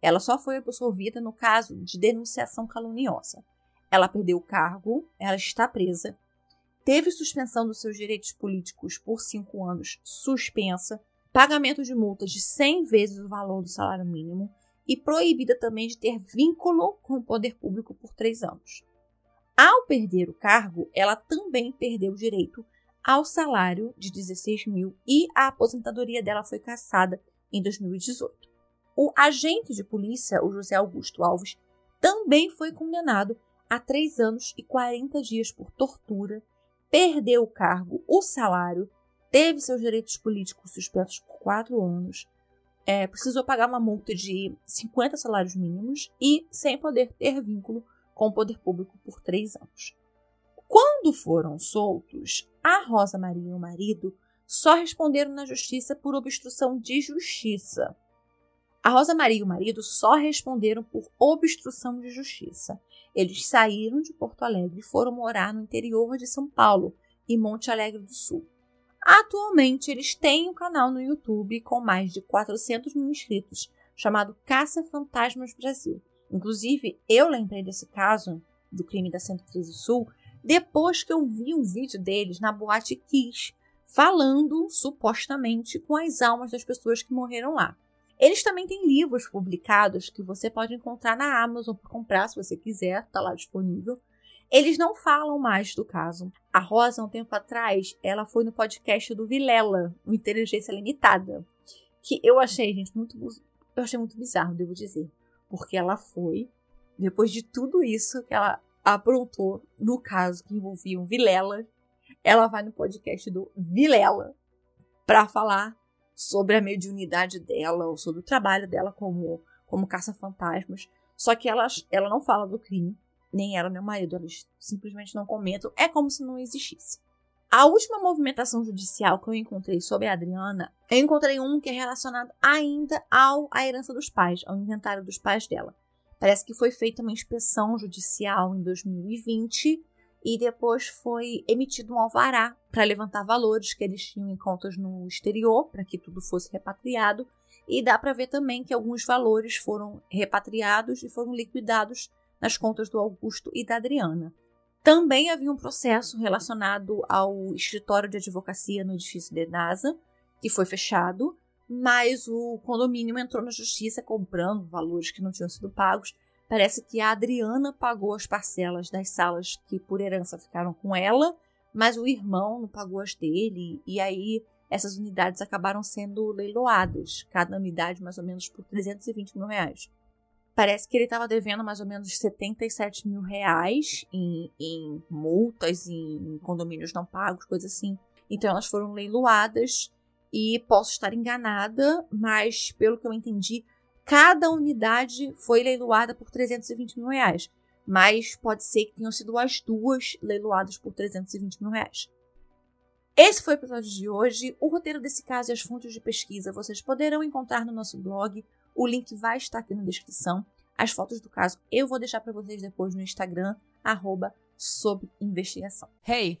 Ela só foi absolvida no caso de denunciação caluniosa. Ela perdeu o cargo, ela está presa, teve suspensão dos seus direitos políticos por cinco anos, suspensa, pagamento de multas de 100 vezes o valor do salário mínimo e proibida também de ter vínculo com o poder público por três anos. Ao perder o cargo, ela também perdeu o direito ao salário de 16 mil e a aposentadoria dela foi cassada em 2018. O agente de polícia, o José Augusto Alves, também foi condenado a três anos e 40 dias por tortura, perdeu o cargo, o salário, teve seus direitos políticos suspensos por quatro anos, é, precisou pagar uma multa de 50 salários mínimos e sem poder ter vínculo com o poder público por três anos. Quando foram soltos, a Rosa Maria e o marido só responderam na justiça por obstrução de justiça. A Rosa Maria e o marido só responderam por obstrução de justiça. Eles saíram de Porto Alegre e foram morar no interior de São Paulo, em Monte Alegre do Sul. Atualmente, eles têm um canal no YouTube com mais de 400 mil inscritos, chamado Caça Fantasmas Brasil. Inclusive, eu lembrei desse caso do crime da 113 Sul depois que eu vi um vídeo deles na Boate Kiss, falando supostamente com as almas das pessoas que morreram lá. Eles também têm livros publicados que você pode encontrar na Amazon para comprar se você quiser, está lá disponível. Eles não falam mais do caso. A Rosa, um tempo atrás, ela foi no podcast do Vilela, o Inteligência Limitada, que eu achei, gente, muito eu achei muito bizarro, devo dizer, porque ela foi depois de tudo isso que ela aprontou no caso que envolvia um Vilela, ela vai no podcast do Vilela para falar sobre a mediunidade dela, ou sobre o trabalho dela como, como caça-fantasmas. Só que ela, ela não fala do crime, nem ela nem o marido, eles simplesmente não comentam. É como se não existisse. A última movimentação judicial que eu encontrei sobre a Adriana, eu encontrei um que é relacionado ainda ao à herança dos pais, ao inventário dos pais dela. Parece que foi feita uma inspeção judicial em 2020 e depois foi emitido um alvará para levantar valores que eles tinham em contas no exterior, para que tudo fosse repatriado. E dá para ver também que alguns valores foram repatriados e foram liquidados nas contas do Augusto e da Adriana. Também havia um processo relacionado ao escritório de advocacia no edifício de NASA, que foi fechado, mas o condomínio entrou na justiça comprando valores que não tinham sido pagos Parece que a Adriana pagou as parcelas das salas que por herança ficaram com ela, mas o irmão não pagou as dele, e aí essas unidades acabaram sendo leiloadas, cada unidade mais ou menos por 320 mil reais. Parece que ele estava devendo mais ou menos 77 mil reais em, em multas, em condomínios não pagos, coisa assim. Então elas foram leiloadas e posso estar enganada, mas pelo que eu entendi, Cada unidade foi leiloada por 320 mil reais, mas pode ser que tenham sido as duas leiloadas por 320 mil reais. Esse foi o episódio de hoje. O roteiro desse caso e as fontes de pesquisa vocês poderão encontrar no nosso blog. O link vai estar aqui na descrição. As fotos do caso eu vou deixar para vocês depois no Instagram, arroba sob investigação. Hey!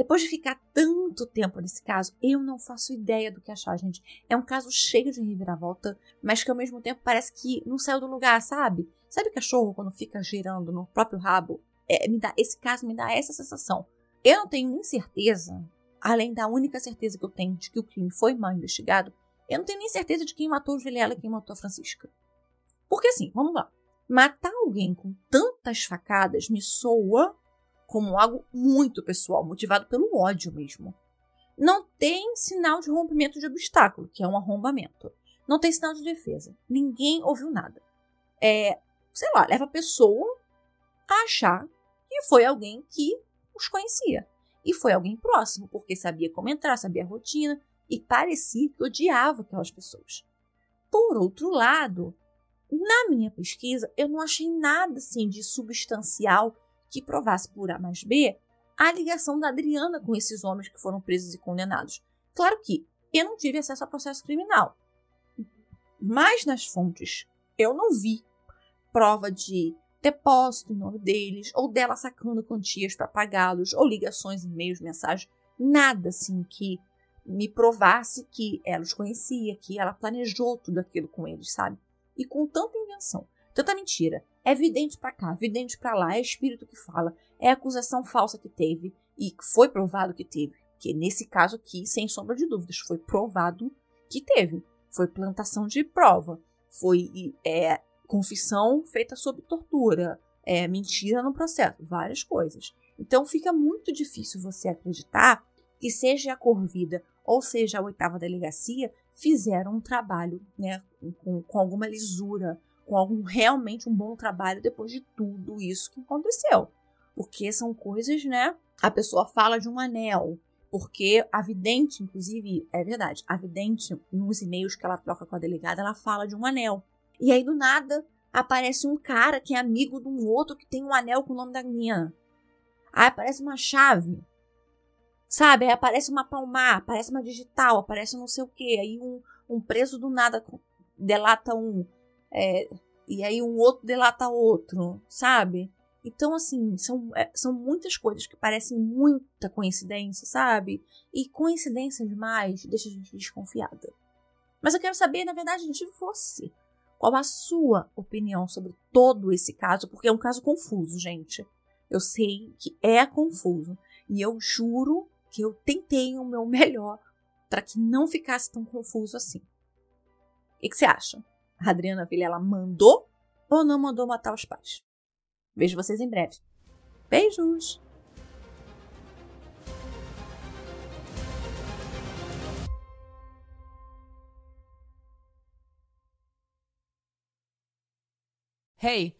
Depois de ficar tanto tempo nesse caso, eu não faço ideia do que achar, gente. É um caso cheio de reviravolta, mas que ao mesmo tempo parece que não saiu do lugar, sabe? Sabe o cachorro quando fica girando no próprio rabo? É, me dá, esse caso me dá essa sensação. Eu não tenho nem certeza, além da única certeza que eu tenho de que o crime foi mal investigado, eu não tenho nem certeza de quem matou o Vilela e quem matou a Francisca. Porque assim, vamos lá. Matar alguém com tantas facadas me soa como algo muito pessoal, motivado pelo ódio mesmo. Não tem sinal de rompimento de obstáculo, que é um arrombamento. Não tem sinal de defesa. Ninguém ouviu nada. É, sei lá, leva a pessoa a achar que foi alguém que os conhecia. E foi alguém próximo, porque sabia como entrar, sabia a rotina e parecia que odiava aquelas pessoas. Por outro lado, na minha pesquisa, eu não achei nada assim de substancial que provasse por A mais B a ligação da Adriana com esses homens que foram presos e condenados. Claro que eu não tive acesso ao processo criminal, mas nas fontes eu não vi prova de depósito em nome deles, ou dela sacando quantias para pagá-los, ou ligações, e-mails, mensagens, nada assim que me provasse que ela os conhecia, que ela planejou tudo aquilo com eles, sabe? E com tanta invenção, tanta mentira, é evidente para cá, evidente para lá, é espírito que fala, é acusação falsa que teve e foi provado que teve, que nesse caso aqui, sem sombra de dúvidas, foi provado que teve, foi plantação de prova, foi é, confissão feita sob tortura, é, mentira no processo, várias coisas. Então fica muito difícil você acreditar que seja a Corvida ou seja a oitava delegacia fizeram um trabalho né, com, com alguma lisura, com algum realmente um bom trabalho depois de tudo isso que aconteceu. Porque são coisas, né? A pessoa fala de um anel, porque a vidente, inclusive, é verdade, a vidente, nos e-mails que ela troca com a delegada, ela fala de um anel. E aí, do nada, aparece um cara que é amigo de um outro que tem um anel com o nome da menina. Aí aparece uma chave. Sabe? Aí aparece uma palmar, aparece uma digital, aparece não sei o que. Aí um, um preso do nada delata um. É, e aí um outro delata outro, sabe? Então, assim, são, é, são muitas coisas que parecem muita coincidência, sabe? E coincidência demais deixa a gente desconfiada. Mas eu quero saber, na verdade, de você. Qual a sua opinião sobre todo esse caso? Porque é um caso confuso, gente. Eu sei que é confuso. E eu juro que eu tentei o meu [LAUGHS] melhor para que não ficasse tão confuso assim. O que, que você acha? A Adriana Vilela mandou ou não mandou matar os pais? Vejo vocês em breve. Beijos! Hey,